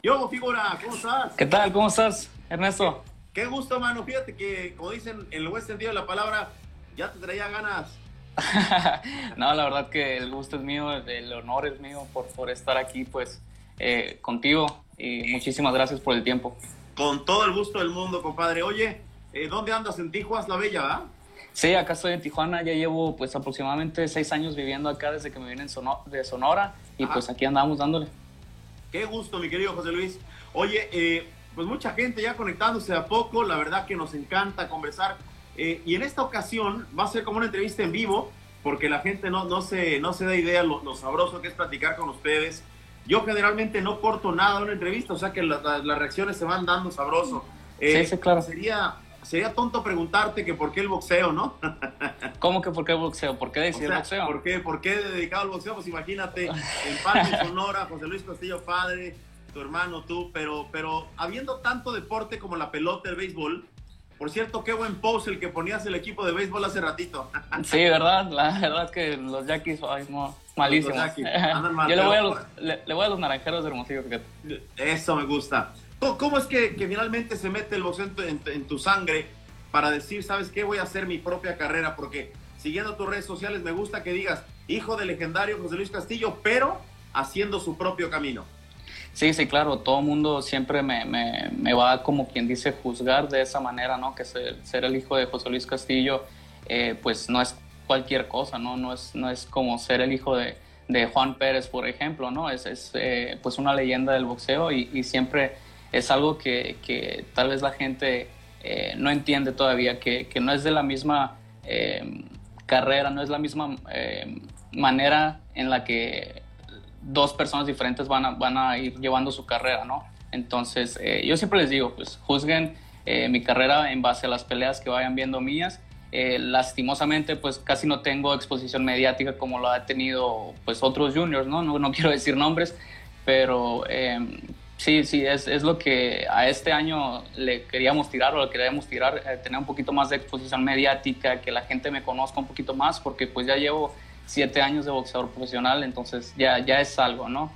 Yo, figura, ¿cómo estás? ¿Qué tal? ¿Cómo estás, Ernesto? Qué gusto, mano. Fíjate que, como dicen en el buen sentido de la palabra, ya te traía ganas. no, la verdad que el gusto es mío, el honor es mío por, por estar aquí, pues, eh, contigo y muchísimas gracias por el tiempo. Con todo el gusto del mundo, compadre. Oye, eh, ¿dónde andas? En Tijuana, la Bella, ¿verdad? Sí, acá estoy en Tijuana, ya llevo pues aproximadamente seis años viviendo acá desde que me vine de Sonora y pues aquí andamos dándole. Qué gusto, mi querido José Luis. Oye, eh, pues mucha gente ya conectándose a poco, la verdad que nos encanta conversar. Eh, y en esta ocasión va a ser como una entrevista en vivo, porque la gente no, no, se, no se da idea lo, lo sabroso que es platicar con ustedes. Yo generalmente no corto nada en una entrevista, o sea que las reacciones se van dando sabroso. sí, sí, claro. Sería, sería tonto preguntarte que por qué el boxeo, ¿no? ¿Cómo que por qué el boxeo? ¿Por qué decir boxeo? ¿por qué, ¿Por qué dedicado al boxeo? Pues imagínate, en Padre Sonora, José Luis Castillo padre, tu hermano, tú, pero, pero habiendo tanto deporte como la pelota, el béisbol, por cierto, qué buen post el que ponías el equipo de béisbol hace ratito. Sí, ¿verdad? La verdad es que los Yankees son malísimos. Yo le voy, a los, le, voy a los naranjeros de Hermosillo, fíjate. Eso me gusta. ¿Cómo es que, que finalmente se mete el boxeo en, tu sangre para decir, sabes qué, voy a hacer mi propia carrera? Porque siguiendo tus redes sociales me gusta que digas, hijo del legendario José Luis Castillo, pero haciendo su propio camino. Sí, sí, claro, todo el mundo siempre me, me, me, va, como quien dice, juzgar de esa manera, ¿no? Que ser, ser el hijo de José Luis Castillo, eh, pues no es cualquier cosa, ¿no? No es, no es como ser el hijo de, de Juan Pérez, por ejemplo, ¿no? Es, es eh, pues una leyenda del boxeo y, y siempre es algo que, que tal vez la gente eh, no entiende todavía, que, que, no es de la misma eh, carrera, no es la misma eh, manera en la que dos personas diferentes van a, van a ir llevando su carrera, ¿no? Entonces, yo siempre les digo, pues juzguen mi carrera en base a las peleas que vayan viendo mías. lastimosamente, pues casi no tengo exposición mediática como lo ha tenido pues otros juniors, ¿no? No, no quiero decir nombres, pero Sí, sí, es, es, lo que a este año le queríamos tirar o le queríamos tirar, eh, tener un poquito más de exposición mediática, que la gente me conozca un poquito más, porque pues ya llevo siete años de boxeador profesional, entonces ya, ya es algo, ¿no?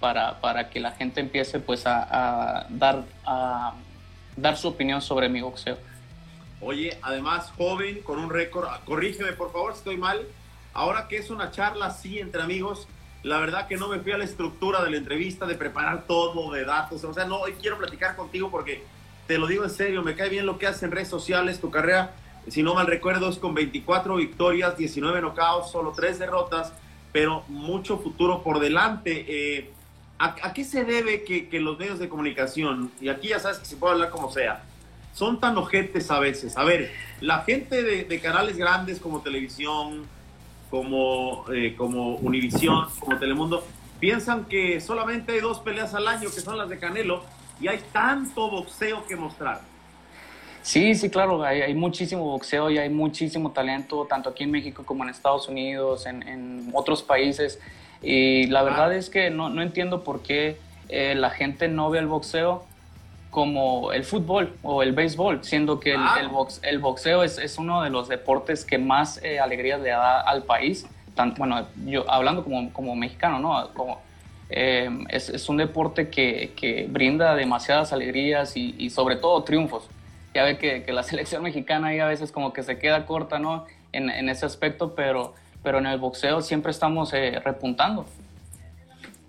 Para, para que la gente empiece pues a, a dar, a dar su opinión sobre mi boxeo. Oye, además joven, con un récord, corrígeme por favor si estoy mal, ahora que es una charla así entre amigos, la verdad que no me fui a la estructura de la entrevista, de preparar todo, de datos. O sea, no, hoy quiero platicar contigo porque te lo digo en serio, me cae bien lo que haces en redes sociales. Tu carrera, si no mal recuerdo, es con 24 victorias, 19 knockouts, solo 3 derrotas, pero mucho futuro por delante. Eh, ¿a, qué se debe que, los medios de comunicación, y aquí ya sabes que se puede hablar como sea, son tan ojetes a veces? A ver, la gente de, de canales grandes como televisión, como, eh, como Univisión, como Telemundo, piensan que solamente hay dos peleas al año, que son las de Canelo, y hay tanto boxeo que mostrar. Sí, sí, claro, hay, hay, muchísimo boxeo y hay muchísimo talento, tanto aquí en México como en Estados Unidos, en, en otros países. Y la verdad es que no, no entiendo por qué eh, la gente no ve el boxeo como el fútbol o el béisbol, siendo que el, el, box, el boxeo es, es, uno de los deportes que más eh, alegrías le da al país. Tanto, bueno, yo hablando como, como mexicano, ¿no? Como, eh, es, es, un deporte que, que, brinda demasiadas alegrías y, y, sobre todo triunfos. Ya ve que, que, la selección mexicana ahí a veces como que se queda corta, ¿no? En, en ese aspecto, pero, pero en el boxeo siempre estamos eh, repuntando.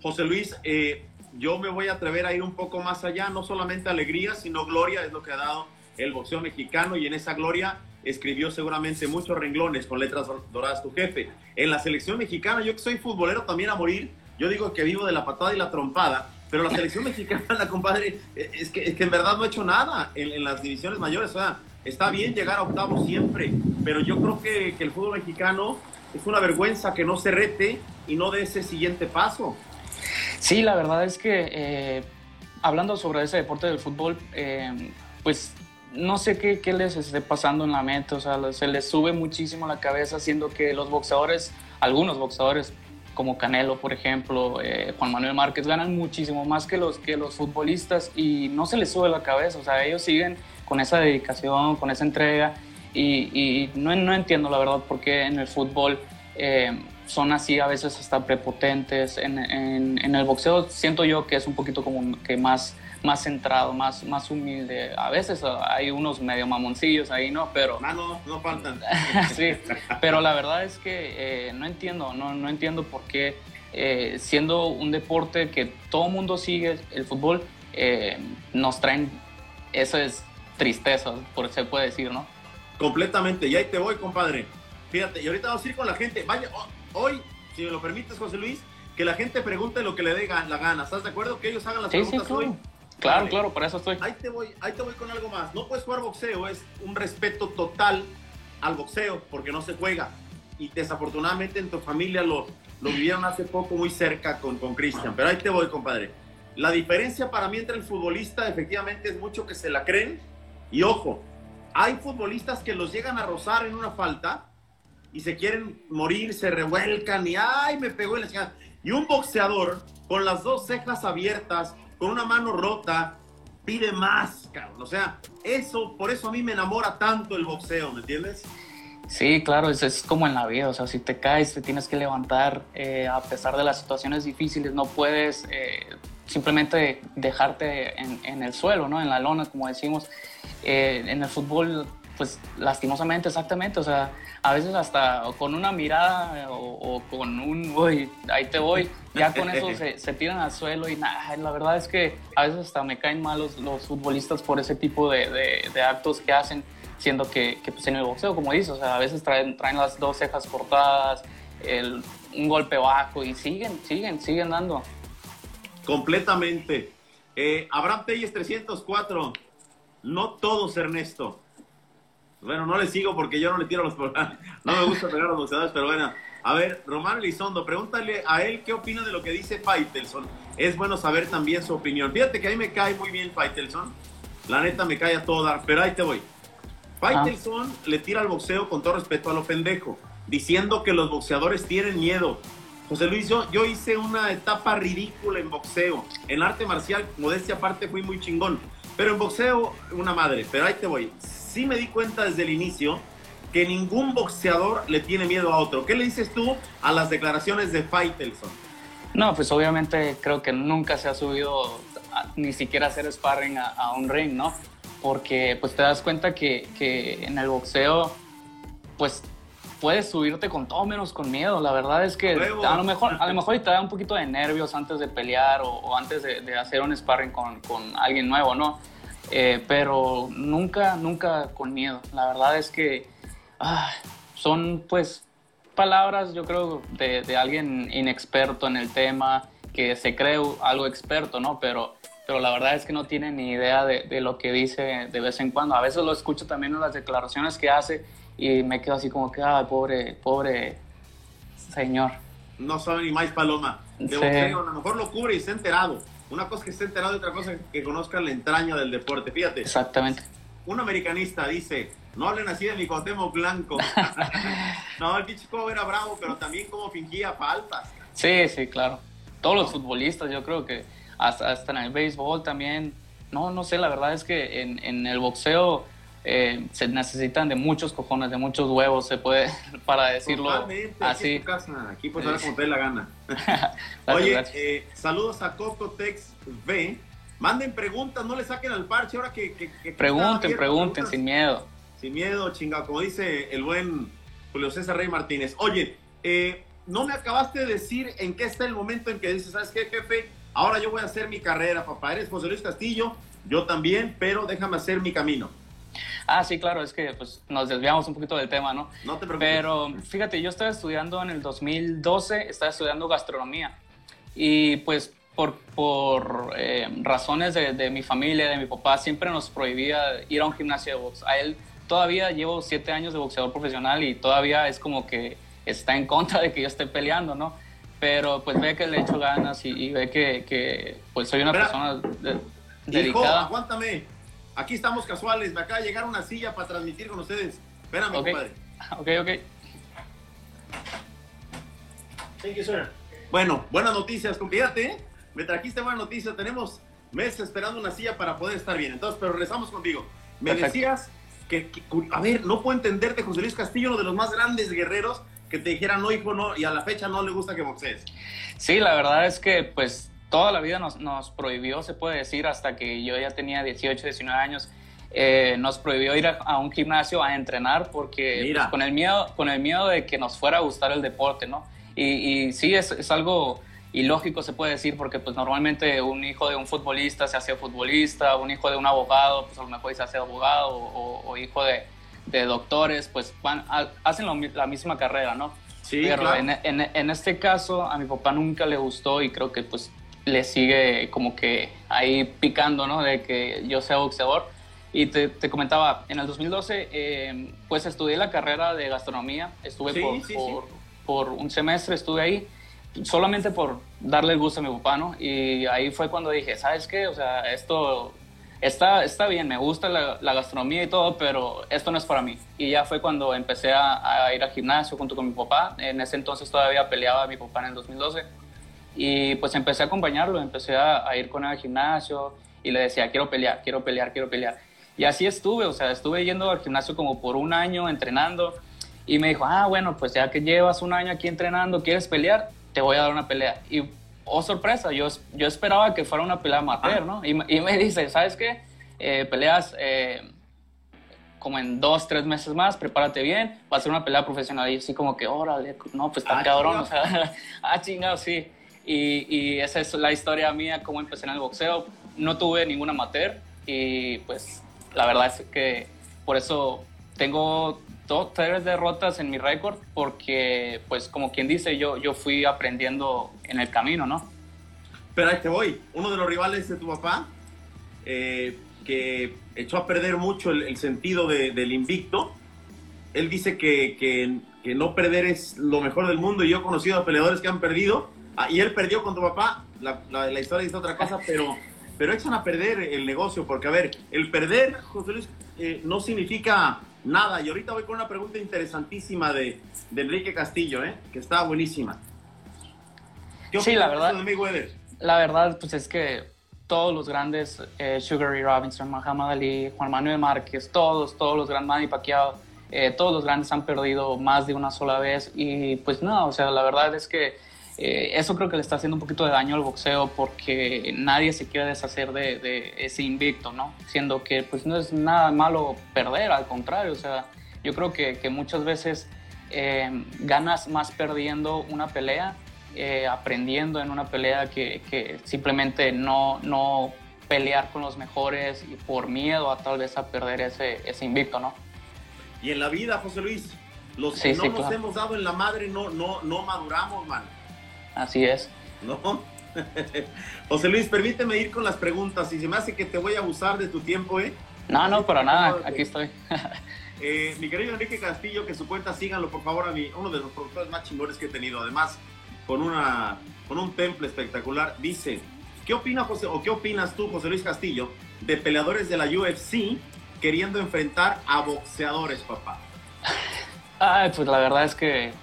José Luis, eh, yo me voy a atrever a ir un poco más allá, no solamente alegría, sino gloria es lo que ha dado el boxeo mexicano y en esa gloria escribió seguramente muchos renglones con letras doradas tu jefe. En la selección mexicana, yo que soy futbolero también a morir, yo digo que vivo de la patada y la trompada, pero la selección mexicana, la compadre, es que, es que en verdad no ha hecho nada en, en, las divisiones mayores. O sea, está bien llegar a octavo siempre, pero yo creo que, que el fútbol mexicano es una vergüenza que no se rete y no dé ese siguiente paso. Sí, la verdad es que eh, hablando sobre ese deporte del fútbol, eh, pues no sé qué, qué, les esté pasando en la mente, o sea, se les sube muchísimo la cabeza, siendo que los boxeadores, algunos boxeadores, como Canelo, por ejemplo, eh, Juan Manuel Márquez, ganan muchísimo más que los, que los futbolistas y no se les sube la cabeza, o sea, ellos siguen con esa dedicación, con esa entrega y, no, entiendo la verdad por qué en el fútbol son así a veces hasta prepotentes. En, en, el boxeo siento yo que es un poquito como que más, más centrado, más, más humilde. A veces hay unos medio mamoncillos ahí, ¿no? Pero... Ah, no, no faltan. sí, pero la verdad es que eh, no entiendo, no, no entiendo por qué eh, siendo un deporte que todo mundo sigue, el fútbol, eh, nos traen esas tristezas, por se puede decir, ¿no? Completamente, y ahí te voy, compadre. Fíjate, y ahorita vamos a ir con la gente. Vaya, hoy, si me lo permites, José Luis, que la gente pregunte lo que le dé la gana. ¿Estás de acuerdo? Que ellos hagan las preguntas hoy. Claro, claro, para eso estoy. Ahí te, voy, ahí te voy con algo más. No puedes jugar boxeo, es un respeto total al boxeo, porque no se juega. Y desafortunadamente en tu familia lo, lo vivieron hace poco muy cerca con Cristian. Pero ahí te voy, compadre. La diferencia para mí entre el futbolista, efectivamente, es mucho que se la creen. Y ojo, hay futbolistas que los llegan a rozar en una falta y se quieren morir, se revuelcan y ¡ay! Me pegó en la Y un boxeador con las dos cejas abiertas, con una mano rota, pide más, cabrón. O sea, eso, por eso a mí me enamora tanto el boxeo, ¿me entiendes? Sí, claro, es, es como en la vida, o sea, si te caes, te tienes que levantar, eh, a pesar de las situaciones difíciles, no puedes eh, simplemente dejarte en, en, el suelo, ¿no? En la lona, como decimos. Eh, en el fútbol, pues lastimosamente, exactamente, o sea, a veces hasta con una mirada o, con un, uy, ahí te voy, ya con eso se, tiran al suelo y nada, la verdad es que a veces hasta me caen mal los, los futbolistas por ese tipo de, de, de actos que hacen siendo que, que pues en el boxeo, como dices, o sea, a veces traen, traen las dos cejas cortadas, el, un golpe bajo y siguen, siguen, siguen dando. Completamente. Eh, Abraham Telles 304. No todos, Ernesto. Bueno, no le sigo porque yo no le tiro los No me gusta pegar a los boxeadores, pero bueno. A ver, Román Elizondo, pregúntale a él qué opina de lo que dice Faitelson. Es bueno saber también su opinión. Fíjate que a mí me cae muy bien Faitelson. La neta me cae a todo dar, pero ahí te voy. Faitelson le tira al boxeo con todo respeto a lo pendejo, diciendo que los boxeadores tienen miedo. José Luis, yo, yo hice una etapa ridícula en boxeo. En arte marcial, modestia aparte, fui muy chingón. Pero en boxeo, una madre. Pero ahí te voy. Sí me di cuenta desde el inicio que ningún boxeador le tiene miedo a otro. ¿Qué le dices tú a las declaraciones de Faitelson? No, pues obviamente creo que nunca se ha subido ni siquiera a hacer sparring a un ring, ¿no? porque pues te das cuenta que, que, en el boxeo pues puedes subirte con todo menos con miedo. La verdad es que a lo mejor a lo mejor te da un poquito de nervios antes de pelear o, antes de, hacer un sparring con, con alguien nuevo, ¿no? Eh, pero nunca, nunca con miedo. La verdad es que ah, son pues palabras, yo creo, de, de, alguien inexperto en el tema, que se cree algo experto, ¿no? Pero pero la verdad es que no tiene ni idea de, lo que dice de vez en cuando. A veces lo escucho también en las declaraciones que hace y me quedo así como que, ay, pobre, pobre señor. No sabe ni más paloma. De a lo mejor lo cubre y está enterado. Una cosa que esté enterado y otra cosa que conozca la entraña del deporte. Fíjate. Exactamente. Un americanista dice, no hablen así de mi Cuauhtémoc Blanco. no, el Pichico era bravo, pero también como fingía faltas. Sí, sí, claro. Todos los futbolistas, yo creo que hasta, en el béisbol también. No, no sé, la verdad es que en, en el boxeo eh, se necesitan de muchos cojones, de muchos huevos, se puede, para decirlo así. Aquí, casa, aquí pues ahora como te la gana. Oye, eh, saludos a Cocotex V. Manden preguntas, no le saquen al parche ahora que... que, pregunten, pregunten, sin miedo. Sin miedo, chingado, como dice el buen Julio César Rey Martínez. Oye, eh, no me acabaste de decir en qué está el momento en que dices, ¿sabes qué, jefe? Ahora yo voy a hacer mi carrera, papá. Eres José Luis Castillo, yo también, pero déjame hacer mi camino. Ah, sí, claro, es que pues, nos desviamos un poquito del tema, ¿no? No te preocupes. Pero fíjate, yo estaba estudiando en el 2012, estaba estudiando gastronomía. Y pues por, por eh, razones de, de, mi familia, de mi papá, siempre nos prohibía ir a un gimnasio de box. A él todavía llevo siete años de boxeador profesional y todavía es como que está en contra de que yo esté peleando, ¿no? pero pues ve que le echo ganas y, ve que, que, pues soy una persona dedicada. aguántame. Aquí estamos casuales. Me acaba de llegar una silla para transmitir con ustedes. Espérame, compadre. Ok, ok. Thank you, sir. Bueno, buenas noticias, fíjate, me trajiste buena noticia. Tenemos meses esperando una silla para poder estar bien. Entonces, pero regresamos contigo. Me decías que, a ver, no puedo entenderte, José Luis Castillo, uno de los más grandes guerreros que te dijeran, no, hijo, no, y a la fecha no le gusta que boxees? Sí, la verdad es que pues toda la vida nos, nos prohibió, se puede decir, hasta que yo ya tenía 18, 19 años. Eh, nos prohibió ir a, un gimnasio a entrenar porque pues, con, el miedo, con el miedo de que nos fuera a gustar el deporte, ¿no? Y, y sí, es, es, algo ilógico, se puede decir, porque pues normalmente un hijo de un futbolista se hace futbolista, un hijo de un abogado, pues a lo mejor se hace abogado, o, hijo de, de, doctores, pues van, hacen la misma carrera, ¿no? Sí, Pero en, en, en, este caso a mi papá nunca le gustó y creo que pues le sigue como que ahí picando, ¿no? De que yo sea boxeador. Y te, te comentaba, en el 2012, eh, pues estudié la carrera de gastronomía, estuve por, por, un semestre, estuve ahí, solamente por darle el gusto a mi papá, ¿no? Y ahí fue cuando dije, ¿sabes qué? O sea, esto está, está bien, me gusta la, la gastronomía y todo, pero esto no es para mí. Y ya fue cuando empecé a, a ir al gimnasio junto con mi papá. En ese entonces todavía peleaba mi papá en el 2012 y pues empecé a acompañarlo, empecé a, ir con él al gimnasio y le decía, quiero pelear, quiero pelear, quiero pelear. Y así estuve, o sea, estuve yendo al gimnasio como por un año entrenando y me dijo, ah, bueno, pues ya que llevas un año aquí entrenando, ¿quieres pelear? Te voy a dar una pelea. Y, oh sorpresa, yo, yo esperaba que fuera una pelea amateur, ¿no? Y, y, me dice, ¿sabes qué? Eh, peleas eh, como en dos, tres meses más, prepárate bien, va a ser una pelea profesional. Y así como que, órale, no, pues está ah, cabrón, o sea, ah, chingado, sí. Y, esa es la historia mía, cómo empecé en el boxeo. No tuve ningún amateur y pues la verdad es que por eso tengo dos, tres derrotas en mi récord porque pues como quien dice yo, yo fui aprendiendo en el camino, ¿no? Pero ahí te voy, uno de los rivales de tu papá eh, que echó a perder mucho el, sentido del invicto, él dice que, que, que no perder es lo mejor del mundo y yo he conocido a peleadores que han perdido Ah, y él perdió con tu papá, la, la, historia dice otra cosa, pero, pero echan a perder el negocio, porque a ver, el perder, José Luis, eh, no significa nada. Y ahorita voy con una pregunta interesantísima de, de Enrique Castillo, ¿eh? que está buenísima. ¿Qué sí, la verdad. De la verdad, pues es que todos los grandes, eh, Sugar Ray Robinson, Muhammad Ali, Juan Manuel Márquez, todos, todos los grandes, Manny Pacquiao, eh, todos los grandes han perdido más de una sola vez. Y pues no, o sea, la verdad es que eh, eso creo que le está haciendo un poquito de daño al boxeo porque nadie se quiere deshacer de, ese invicto, ¿no? Siendo que pues no es nada malo perder, al contrario, o sea, yo creo que, que muchas veces eh, ganas más perdiendo una pelea, eh, aprendiendo en una pelea que, que, simplemente no, no pelear con los mejores y por miedo a tal vez a perder ese, ese invicto, ¿no? Y en la vida, José Luis, los que no nos hemos dado en la madre no, no, no maduramos, man. Así es. ¿No? José Luis, permíteme ir con las preguntas y se me hace que te voy a abusar de tu tiempo, ¿eh? No, no, para nada, aquí estoy. eh, mi querido Enrique Castillo, que su cuenta síganlo por favor a mí, uno de los productores más chingones que he tenido, además con, una, con un temple espectacular, dice, ¿qué opina José, o qué opinas tú, José Luis Castillo, de peleadores de la UFC queriendo enfrentar a boxeadores, papá? Ay, pues la verdad es que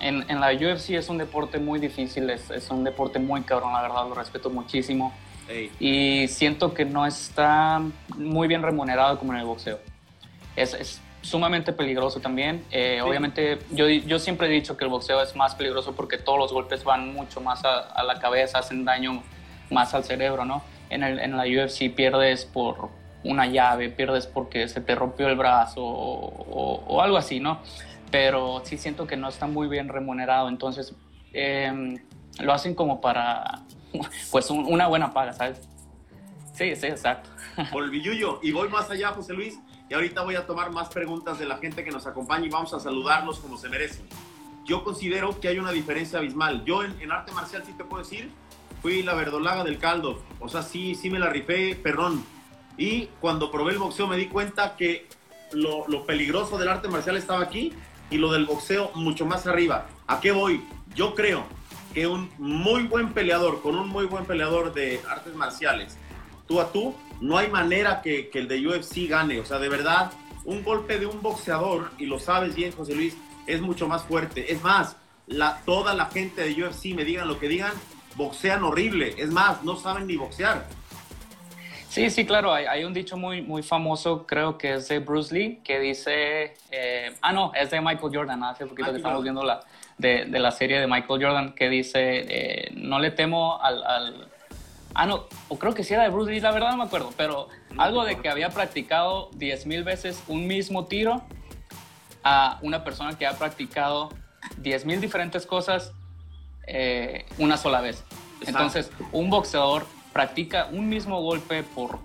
en, en, la UFC es un deporte muy difícil, es, es, un deporte muy cabrón, la verdad, lo respeto muchísimo. Y siento que no está muy bien remunerado como en el boxeo. Es, es sumamente peligroso también. Eh, obviamente, yo, yo siempre he dicho que el boxeo es más peligroso porque todos los golpes van mucho más a, a la cabeza, hacen daño más al cerebro, ¿no? En, el, en la UFC pierdes por una llave, pierdes porque se te rompió el brazo o, o algo así, ¿no? Pero sí siento que no está muy bien remunerado, entonces em, lo hacen como para, pues, una buena paga, ¿sabes? Sí, sí, exacto. Por el billuyo. Y voy más allá, José Luis, y ahorita voy a tomar más preguntas de la gente que nos acompaña y vamos a saludarlos como se merecen. Yo considero que hay una diferencia abismal. Yo en, arte marcial sí te puedo decir, fui la verdolaga del caldo. O sea, sí, sí me la rifé, perdón. Y cuando probé el boxeo me di cuenta que lo, lo peligroso del arte marcial estaba aquí y lo del boxeo mucho más arriba. ¿A qué voy? Yo creo que un muy buen peleador, con un muy buen peleador de artes marciales, tú a tú, no hay manera que, el de UFC gane. O sea, de verdad, un golpe de un boxeador, y lo sabes bien, José Luis, es mucho más fuerte. Es más, toda la gente de UFC, me digan lo que digan, boxean horrible. Es más, no saben ni boxear. Sí, sí, claro. Hay, un dicho muy, muy famoso, creo que es de Bruce Lee, que dice. Eh, ah, no, es de Michael Jordan. Hace poquito que estamos viendo la, de, la serie de Michael Jordan, que dice: eh, No le temo al, al, Ah, no, o creo que sí era de Bruce Lee, la verdad no me acuerdo, pero algo de que había practicado 10.000 veces un mismo tiro a una persona que ha practicado 10.000 diferentes cosas eh, una sola vez. Entonces, un boxeador practica un mismo golpe por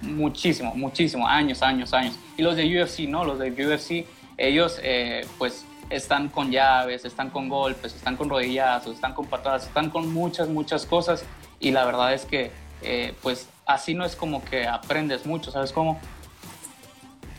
muchísimo, muchísimo, años, años, años. Y los de UFC, ¿no? Los de UFC, ellos eh, pues están con llaves, están con golpes, están con rodillazos, están con patadas, están con muchas, muchas cosas. Y la verdad es que eh, pues así no es como que aprendes mucho, ¿sabes cómo?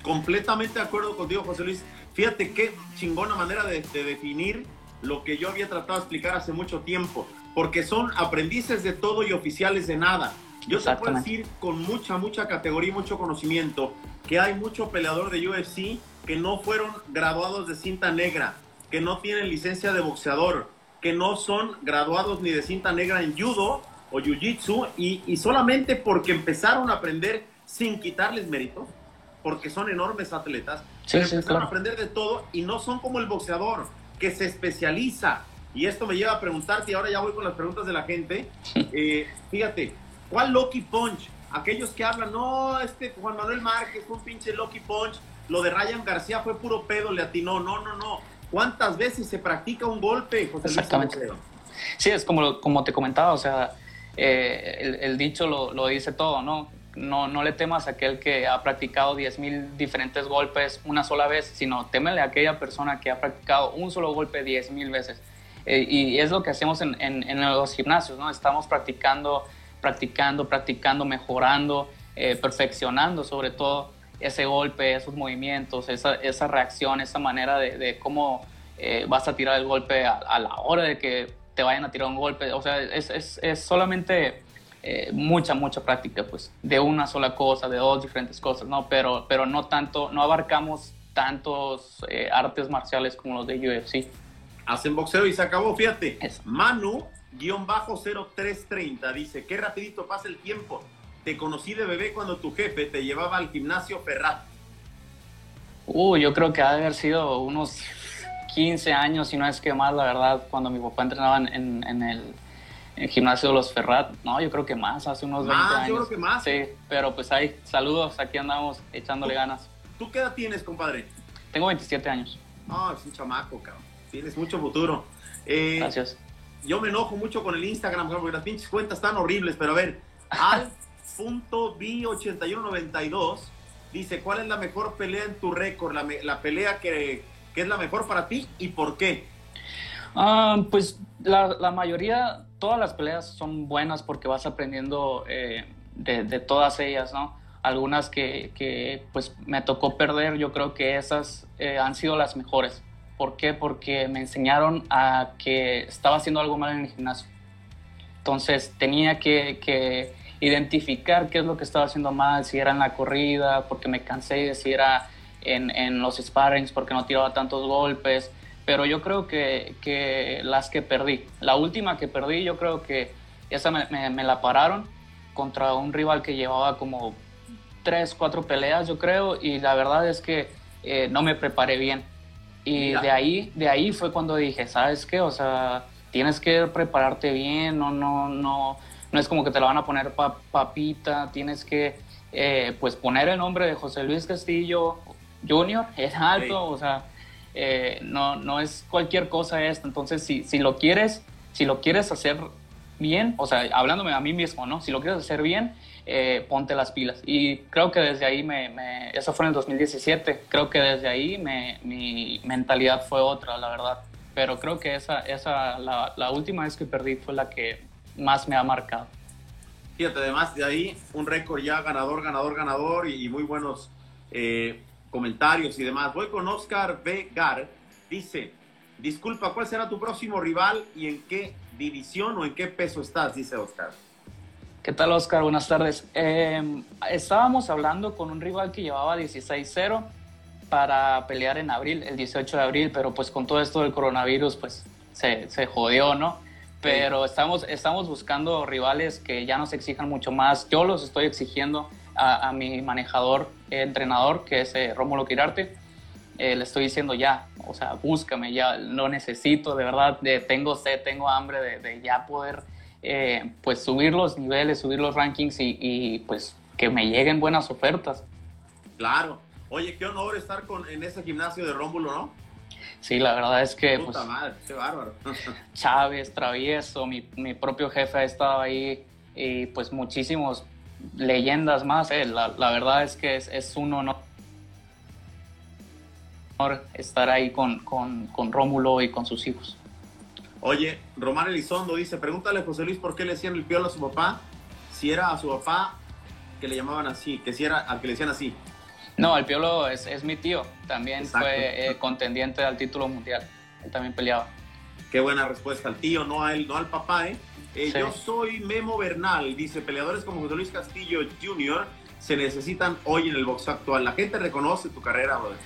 Completamente de acuerdo contigo, José Luis. Fíjate qué chingona manera de, de definir lo que yo había tratado de explicar hace mucho tiempo porque son aprendices de todo y oficiales de nada. Yo te puedo decir con mucha, mucha categoría y mucho conocimiento que hay mucho peleador de UFC que no fueron graduados de cinta negra, que no tienen licencia de boxeador, que no son graduados ni de cinta negra en judo o jiu-jitsu y, y, solamente porque empezaron a aprender sin quitarles méritos, porque son enormes atletas, empezaron a aprender de todo y no son como el boxeador que se especializa, y esto me lleva a preguntarte, y ahora ya voy con las preguntas de la gente. Eh, fíjate, ¿cuál Lucky Punch? Aquellos que hablan, no, este Juan Manuel Márquez fue un pinche Lucky Punch, lo de Ryan García fue puro pedo, le atinó. No, no, no. ¿Cuántas veces se practica un golpe, José Exactamente. Sí, es como, como te comentaba, o sea, eh, el, dicho lo, lo, dice todo, ¿no? ¿no? No le temas a aquel que ha practicado 10.000 diferentes golpes una sola vez, sino témele a aquella persona que ha practicado un solo golpe 10.000 veces. Eh, y es lo que hacemos en, los gimnasios, ¿no? Estamos practicando, practicando, practicando, mejorando, eh, perfeccionando sobre todo ese golpe, esos movimientos, esa, esa reacción, esa manera de, de cómo eh, vas a tirar el golpe a, la hora de que te vayan a tirar un golpe. O sea, es, es, es solamente mucha, mucha práctica, pues, de una sola cosa, de dos diferentes cosas, ¿no? Pero, pero no tanto, no abarcamos tantos artes marciales como los de UFC hacen boxeo y se acabó, fíjate. Manu, guion bajo 0330, dice, qué rapidito pasa el tiempo. Te conocí de bebé cuando tu jefe te llevaba al gimnasio Ferrat. Uh, yo creo que ha de haber sido unos 15 años, si no es que más, la verdad, cuando mi papá entrenaba en, en el, gimnasio de los Ferrat. No, yo creo que más, hace unos 20 años. Yo creo que más. Sí, pero pues ahí, saludos, aquí andamos echándole ganas. ¿Tú qué edad tienes, compadre? Tengo 27 años. Ah, es un chamaco, cabrón. Tienes mucho futuro. Eh, Gracias. Yo me enojo mucho con el Instagram, porque las pinches cuentas están horribles, pero a ver, al.b8192 dice, ¿cuál es la mejor pelea en tu récord? La, la pelea que, que, es la mejor para ti y por qué? Ah, pues la, la, mayoría, todas las peleas son buenas porque vas aprendiendo eh, de, de, todas ellas, ¿no? Algunas que, que, pues me tocó perder, yo creo que esas eh, han sido las mejores. ¿Por qué? Porque me enseñaron a que estaba haciendo algo mal en el gimnasio. Entonces tenía que, identificar qué es lo que estaba haciendo mal, si era en la corrida, porque me cansé, si era en, los sparrings, porque no tiraba tantos golpes. Pero yo creo que, las que perdí, la última que perdí, yo creo que esa me, la pararon contra un rival que llevaba como tres, cuatro peleas, yo creo, y la verdad es que eh, no me preparé bien. Y de ahí, de ahí fue cuando dije, ¿sabes qué? O sea, tienes que prepararte bien, no, no, no, no es como que te la van a poner papita, tienes que eh, pues poner el nombre de José Luis Castillo Jr., es alto, o sea, eh, no, no es cualquier cosa esto, entonces si, si lo quieres, si lo quieres hacer bien, o sea, hablándome a mí mismo, ¿no? Si lo quieres hacer bien, eh, ponte las pilas. Y creo que desde ahí, me, eso fue en el 2017, creo que desde ahí mi mentalidad fue otra, la verdad. Pero creo que esa, esa la, última vez que perdí fue la que más me ha marcado. Fíjate, además de ahí, un récord ya ganador, ganador, ganador y, muy buenos eh, comentarios y demás. Voy con Oscar B. Gar. Dice, disculpa, ¿cuál será tu próximo rival y en qué división o en qué peso estás? Dice Oscar. ¿Qué tal, Oscar? Buenas tardes. Em, estábamos hablando con un rival que llevaba 16-0 para pelear en abril, el 18 de abril, pero pues con todo esto del coronavirus, pues se, se jodió, ¿no? Pero estamos, estamos buscando rivales que ya nos exijan mucho más. Yo los estoy exigiendo a, mi manejador, entrenador, que es eh, Rómulo Quirarte, eh, le estoy diciendo ya, o sea, búscame, ya lo necesito, de verdad, de, tengo sed, tengo hambre de, de ya poder eh, pues subir los niveles, subir los rankings y, y, pues que me lleguen buenas ofertas. Claro. Oye, qué honor estar con, en ese gimnasio de Rómulo, ¿no? Sí, la verdad es que... Puta pues, madre, qué bárbaro. Chávez, Travieso, mi, mi, propio jefe ha estado ahí y pues muchísimos leyendas más. Eh. La, la, verdad es que es, es un honor estar ahí con, con, con Rómulo y con sus hijos. Oye, Román Elizondo dice, pregúntale a José Luis por qué le decían el piolo a su papá, si era a su papá que le llamaban así, que si era al que le decían así. No, el Piolo es, es mi tío, también fue eh, contendiente al título mundial, él también peleaba. Qué buena respuesta al tío, no a él, no al papá, ¿eh? eh yo soy Memo Bernal, dice, peleadores como José Luis Castillo Jr. se necesitan hoy en el boxeo actual. La gente reconoce tu carrera, brother.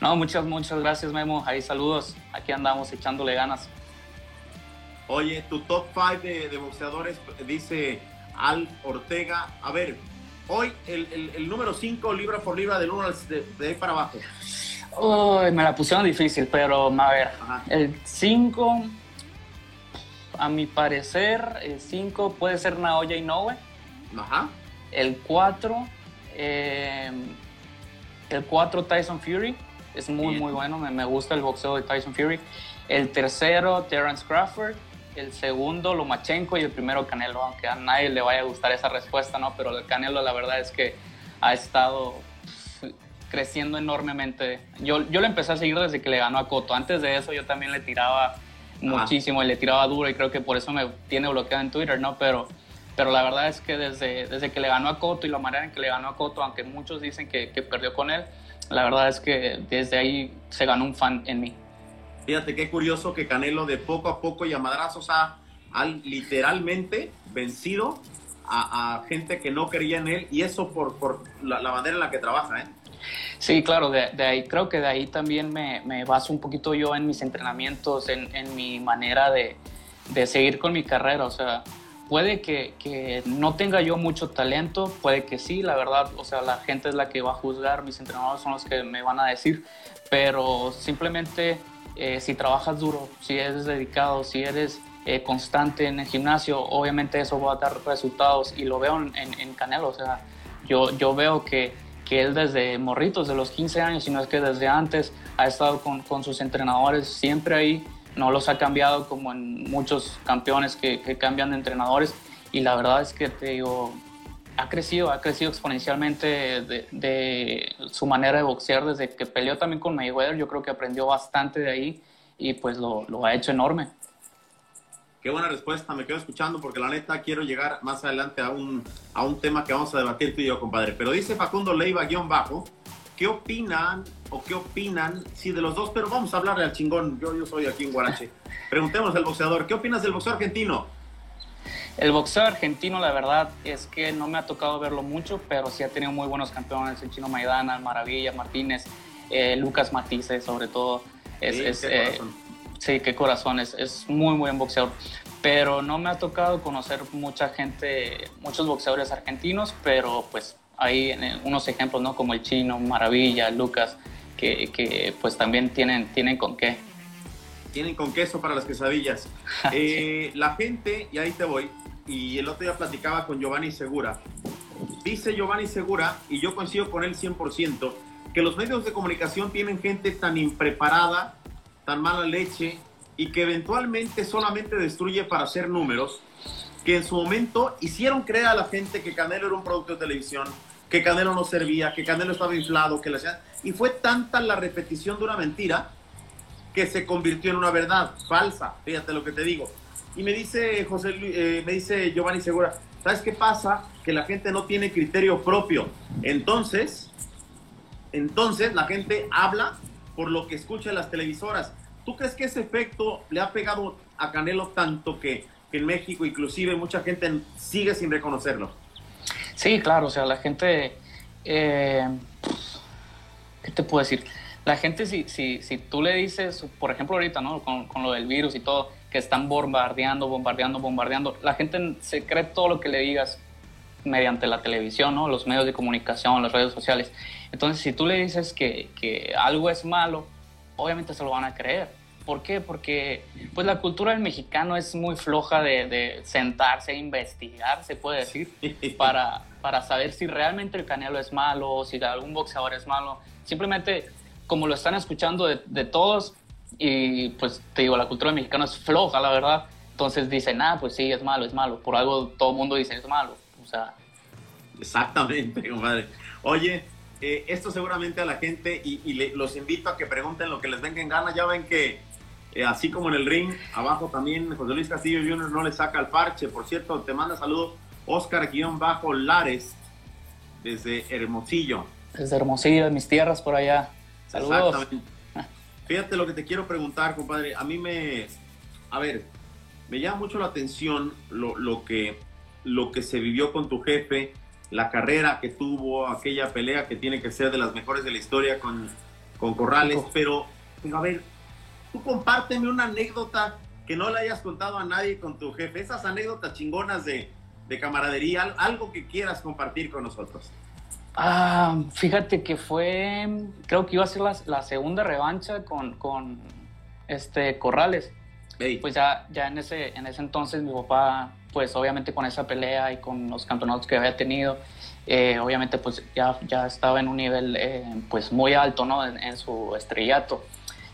No, muchas, muchas gracias, Memo. Ahí saludos. Aquí andamos echándole ganas. Oye, tu top 5 de, de, boxeadores dice Al Ortega. A ver, Hoy el, número 5, libra por libra, del 1 de, ahí para abajo. me la pusieron difícil, pero a ver, el 5, a mi parecer, el 5 puede ser Naoya Inoue. Ajá. El 4, eh, el 4 Tyson Fury, es muy, muy bueno, me, me, gusta el boxeo de Tyson Fury. El tercero, Terence Crawford el segundo Lomachenko y el primero Canelo, aunque a nadie le vaya a gustar esa respuesta, ¿no? Pero el Canelo la verdad es que ha estado creciendo enormemente. Yo, yo lo empecé a seguir desde que le ganó a Cotto. Antes de eso yo también le tiraba muchísimo y le tiraba duro y creo que por eso me tiene bloqueado en Twitter, ¿no? Pero, pero la verdad es que desde, desde que le ganó a Cotto y la manera en que le ganó a Cotto, aunque muchos dicen que, que perdió con él, la verdad es que desde ahí se ganó un fan en mí. Fíjate qué curioso que Canelo de poco a poco y a madrazos ha, literalmente vencido a, gente que no creía en él y eso por, por la, manera en la que trabaja, ¿eh? Sí, claro, de, ahí creo que de ahí también me, me, baso un poquito yo en mis entrenamientos, en, en mi manera de, de, seguir con mi carrera. O sea, puede que, que, no tenga yo mucho talento, puede que sí, la verdad, o sea, la gente es la que va a juzgar, mis entrenadores son los que me van a decir, pero simplemente eh, si trabajas duro, si eres dedicado, si eres eh, constante en el gimnasio, obviamente eso va a dar resultados y lo veo en, en Canelo, o sea, yo, yo veo que, que, él desde morritos, de los 15 años, sino es que desde antes ha estado con, con, sus entrenadores siempre ahí, no los ha cambiado como en muchos campeones que, que cambian de entrenadores y la verdad es que te digo, ha crecido, ha crecido exponencialmente de, su manera de boxear desde que peleó también con Mayweather. Yo creo que aprendió bastante de ahí y pues lo, ha hecho enorme. Qué buena respuesta, me quedo escuchando porque la neta quiero llegar más adelante a un, a un tema que vamos a debatir tú y yo, compadre. Pero dice Facundo Leiva, guion bajo, ¿qué opinan o qué opinan? Sí, de los dos, pero vamos a hablarle al chingón. Yo, yo soy aquí en Guarache. Preguntemos al boxeador, ¿qué opinas del boxeo argentino? El boxeo argentino, la verdad, es que no me ha tocado verlo mucho, pero sí ha tenido muy buenos campeones, el Chino Maidana, Maravilla, Martínez, eh, Lucas Matice, sobre todo. Es, sí, qué eh, sí, qué corazón, es, es muy buen boxeador. Pero no me ha tocado conocer mucha gente, muchos boxeadores argentinos, pero pues hay unos ejemplos, ¿no? Como el Chino, Maravilla, Lucas, que, que pues también tienen, tienen con qué tienen con queso para las quesadillas. Eh, la gente, y ahí te voy, y el otro día platicaba con Giovanni Segura. Dice Giovanni Segura, y yo coincido con él 100%, que los medios de comunicación tienen gente tan impreparada, tan mala leche, y que eventualmente solamente destruye para hacer números, que en su momento hicieron creer a la gente que Canelo era un producto de televisión, que Canelo no servía, que Canelo estaba inflado, que hacían... Y fue tanta la repetición de una mentira que se convirtió en una verdad falsa. Fíjate lo que te digo. Y me dice José, eh, me dice Giovanni Segura, ¿sabes qué pasa? Que la gente no tiene criterio propio. Entonces, entonces la gente habla por lo que escucha en las televisoras. ¿Tú crees que ese efecto le ha pegado a Canelo tanto que, en México inclusive mucha gente sigue sin reconocerlo? Sí, claro, o sea, la gente, eh, ¿qué te puedo decir? La gente, si, si, si tú le dices, por ejemplo, ahorita, ¿no? Con, con, lo del virus y todo, que están bombardeando, bombardeando, bombardeando, la gente se cree todo lo que le digas. mediante la televisión, ¿no? Los medios de comunicación, las redes sociales. Entonces, si tú le dices que, que algo es malo, obviamente se lo van a creer. ¿Por qué? Porque pues la cultura del mexicano es muy floja de, de sentarse e investigar, se puede decir, para, para saber si realmente el Canelo es malo o si algún boxeador es malo. Simplemente, como lo están escuchando de, de todos, y pues te digo, la cultura del mexicano es floja, la verdad. Entonces dicen, ah, pues sí, es malo, es malo. Por algo todo el mundo dice, es malo. O sea... Exactamente, compadre. Oye, eh, esto seguramente a la gente, y, los invito a que pregunten lo que les venga en gana. Ya ven que eh, así como en el ring, abajo también José Luis Castillo Jr. no le saca el parche. Por cierto, te manda saludos Oscar-Lares desde Hermosillo. Desde Hermosillo, de mis tierras por allá. Saludos. Exactamente. Fíjate lo que te quiero preguntar, compadre. A mí me. A ver, me llama mucho la atención lo, lo, que, lo que se vivió con tu jefe, la carrera que tuvo, aquella pelea que tiene que ser de las mejores de la historia con, con Corrales. Pero, pero, a ver, tú compárteme una anécdota que no le hayas contado a nadie con tu jefe, esas anécdotas chingonas de, de camaradería, algo que quieras compartir con nosotros. Ah, fíjate que fue, creo que iba a ser la, segunda revancha con, con este Corrales. Pues ya, ya en, ese, en ese entonces mi papá, pues obviamente con esa pelea y con los campeonatos que había tenido, eh, obviamente pues ya, ya estaba en un nivel eh, pues muy alto, ¿no? En, su estrellato.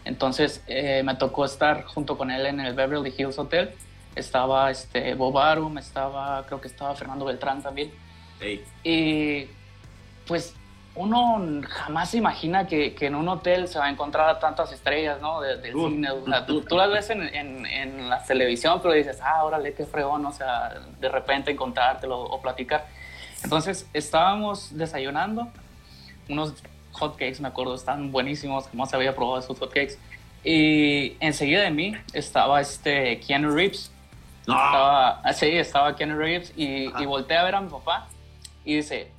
Entonces eh, me tocó estar junto con él en el Beverly Hills Hotel. Estaba este, Bob Arum, estaba, creo que estaba Fernando Beltrán también. Y pues uno jamás se imagina que, que, en un hotel se va a encontrar a tantas estrellas, ¿no? del cine. tú, las ves en, en, en, la televisión, pero dices, ah, órale, qué fregón, o sea, de repente encontrártelo o platicar. Entonces, estábamos desayunando, unos hotcakes, me acuerdo, están buenísimos, jamás había probado esos hotcakes. Y enseguida de mí estaba este Keanu Reeves. No. Estaba, sí, estaba Keanu Reeves y, y volteé a ver a mi papá y dice,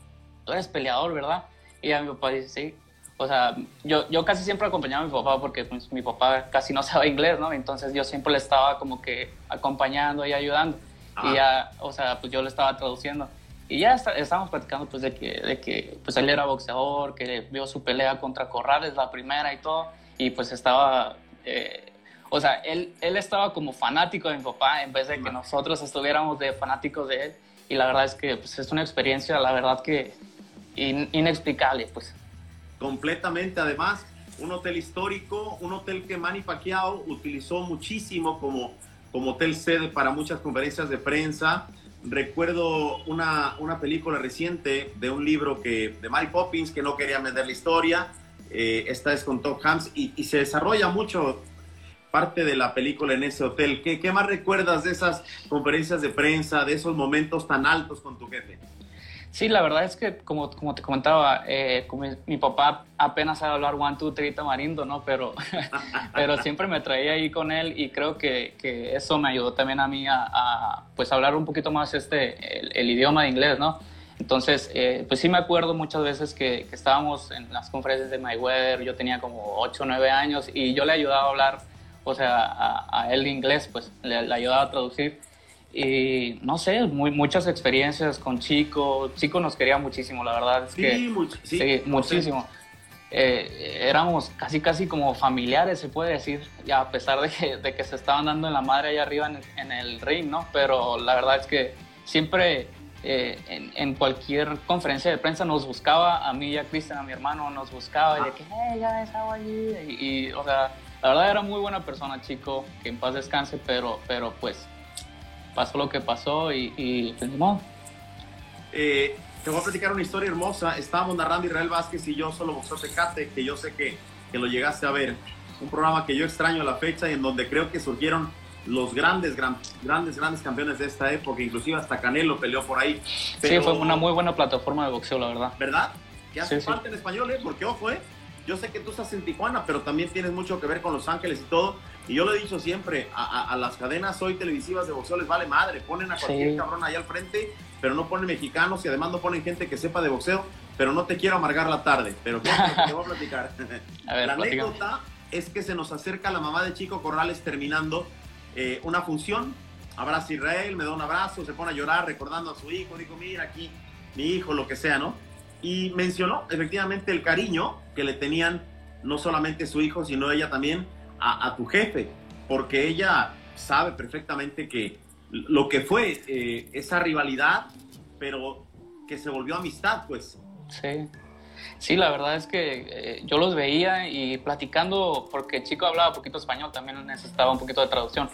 tú eres peleador, ¿verdad? Y a mi papá dice, sí. O sea, yo, yo casi siempre acompañaba a mi papá porque pues, mi papá casi no sabe inglés, ¿no? Entonces yo siempre le estaba como que acompañando y ayudando. Y ya, o sea, pues yo le estaba traduciendo. Y ya estábamos platicando pues de que, de que pues él era boxeador, que vio su pelea contra Corrales, la primera y todo. Y pues estaba... Eh, o sea, él, él estaba como fanático de mi papá en vez de que nosotros estuviéramos de fanáticos de él. Y la verdad es que pues, es una experiencia, la verdad que inexplicable, pues. Completamente, además, un hotel histórico, un hotel que Manny Pacquiao utilizó muchísimo como, como hotel sede para muchas conferencias de prensa. Recuerdo una, una película reciente de un libro que, de Mary Poppins que no quería vender la historia. Eh, esta es con Tom Hanks y, y, se desarrolla mucho parte de la película en ese hotel. ¿Qué, ¿Qué más recuerdas de esas conferencias de prensa, de esos momentos tan altos con tu jefe? Sí, la verdad es que, como, como te comentaba, eh, mi, papá apenas sabe hablar one, two, three tamarindo, ¿no? Pero, pero siempre me traía ahí con él y creo que, que eso me ayudó también a mí a, pues, hablar un poquito más este, el, idioma de inglés, ¿no? Entonces, eh, pues sí me acuerdo muchas veces que, que, estábamos en las conferencias de Mayweather, yo tenía como 8 o 9 años y yo le ayudaba a hablar, o sea, a, a él inglés, pues le, le ayudaba a traducir y no sé, muy, muchas experiencias con Chico. Chico nos quería muchísimo, la verdad. Es que, sí, muchísimo. Eh, éramos casi, casi como familiares, se puede decir, ya a pesar de que, de que se estaban dando en la madre allá arriba en el, ring, ¿no? Pero la verdad es que siempre eh, en, en, cualquier conferencia de prensa nos buscaba, a mí y a Cristian, a mi hermano, nos buscaba y de que, hey, ya estaba allí. Y, y, o sea, la verdad era muy buena persona, chico, que en paz descanse, pero, pero pues pasó lo que pasó y, y pues, eh, te voy a platicar una historia hermosa. Estábamos narrando Israel Vázquez y yo, solo Boxeo Tecate, que yo sé que, que lo llegaste a ver. Un programa que yo extraño a la fecha y en donde creo que surgieron los grandes, grandes, grandes campeones de esta época, inclusive hasta Canelo peleó por ahí. sí, fue una muy buena plataforma de boxeo, la verdad. ¿Verdad? Que hace falta en español, ¿eh? Porque ojo, ¿eh? Yo sé que tú estás en Tijuana, pero también tienes mucho que ver con Los Ángeles y todo. Y yo lo he dicho siempre, a, las cadenas hoy televisivas de boxeo les vale madre. Ponen a cualquier cabrón ahí al frente, pero no ponen mexicanos y además no ponen gente que sepa de boxeo. Pero no te quiero amargar la tarde, pero te voy a platicar. la anécdota es que se nos acerca la mamá de Chico Corrales terminando eh, una función. Abraza Israel, me da un abrazo, se pone a llorar recordando a su hijo. Dijo, mira aquí, mi hijo, lo que sea, ¿no? Y mencionó efectivamente el cariño que le tenían no solamente su hijo, sino ella también a, tu jefe, porque ella sabe perfectamente que lo que fue eh, esa rivalidad, pero que se volvió amistad, pues. Sí. Sí, la verdad es que eh, yo los veía y platicando, porque chico hablaba poquito español, también necesitaba un poquito de traducción,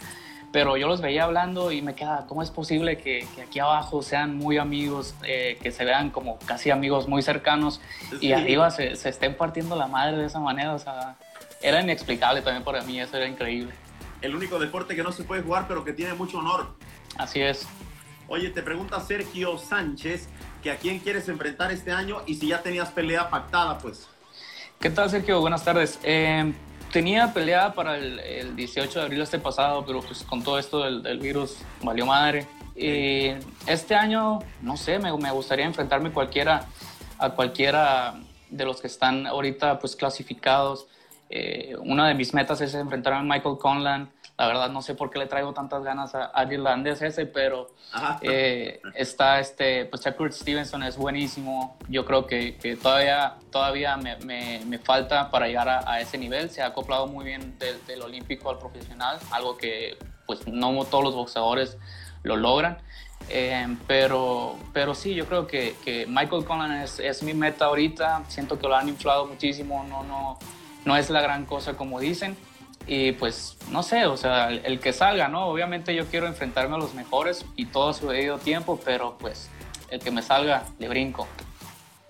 pero yo los veía hablando y me quedaba, ¿cómo es posible que, aquí abajo sean muy amigos, eh, que se vean como casi amigos muy cercanos y arriba se, se, estén partiendo la madre de esa manera? O sea, era inexplicable también para mí, eso era increíble. El único deporte que no se puede jugar, pero que tiene mucho honor. Así es. Oye, te pregunta Sergio Sánchez, que a quién quieres enfrentar este año y si ya tenías pelea pactada, pues. ¿Qué tal, Sergio? Buenas tardes. Eh, tenía pelea para el, 18 de abril este pasado, pero pues con todo esto del, virus valió madre. Y este año, no sé, me, me, gustaría enfrentarme cualquiera, a cualquiera de los que están ahorita pues clasificados. Eh, una de mis metas es enfrentarme a Michael Conlan. La verdad no sé por qué le traigo tantas ganas al irlandés ese, pero eh, está este, pues Shakur Stevenson es buenísimo. Yo creo que, que todavía, todavía me, me, falta para llegar a, ese nivel. Se ha acoplado muy bien del, olímpico al profesional, algo que pues no todos los boxeadores lo logran. Eh, pero, pero sí, yo creo que, que Michael Conlan es, es, mi meta ahorita. Siento que lo han inflado muchísimo. No, no, no es la gran cosa como dicen. Y pues, no sé, o sea, el, que salga, ¿no? Obviamente yo quiero enfrentarme a los mejores y todo su debido tiempo, pero pues el que me salga, le brinco.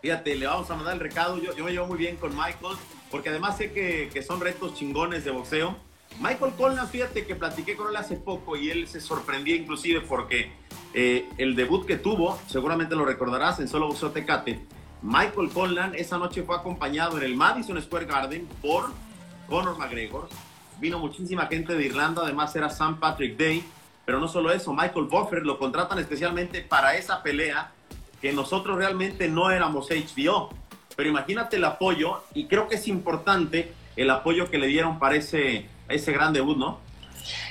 Fíjate, le vamos a mandar el recado. Yo, yo me llevo muy bien con Michael, porque además sé que, que son retos chingones de boxeo. Michael Conlan, fíjate que platiqué con él hace poco y él se sorprendió inclusive porque eh, el debut que tuvo, seguramente lo recordarás, en Solo Boxeo Tecate, Michael Conlan esa noche fue acompañado en el Madison Square Garden por Conor McGregor, vino muchísima gente de Irlanda, además era St. Patrick Day, pero no solo eso, Michael Buffer lo contratan especialmente para esa pelea que nosotros realmente no éramos HBO. Pero imagínate el apoyo, y creo que es importante el apoyo que le dieron para ese, ese gran debut, ¿no?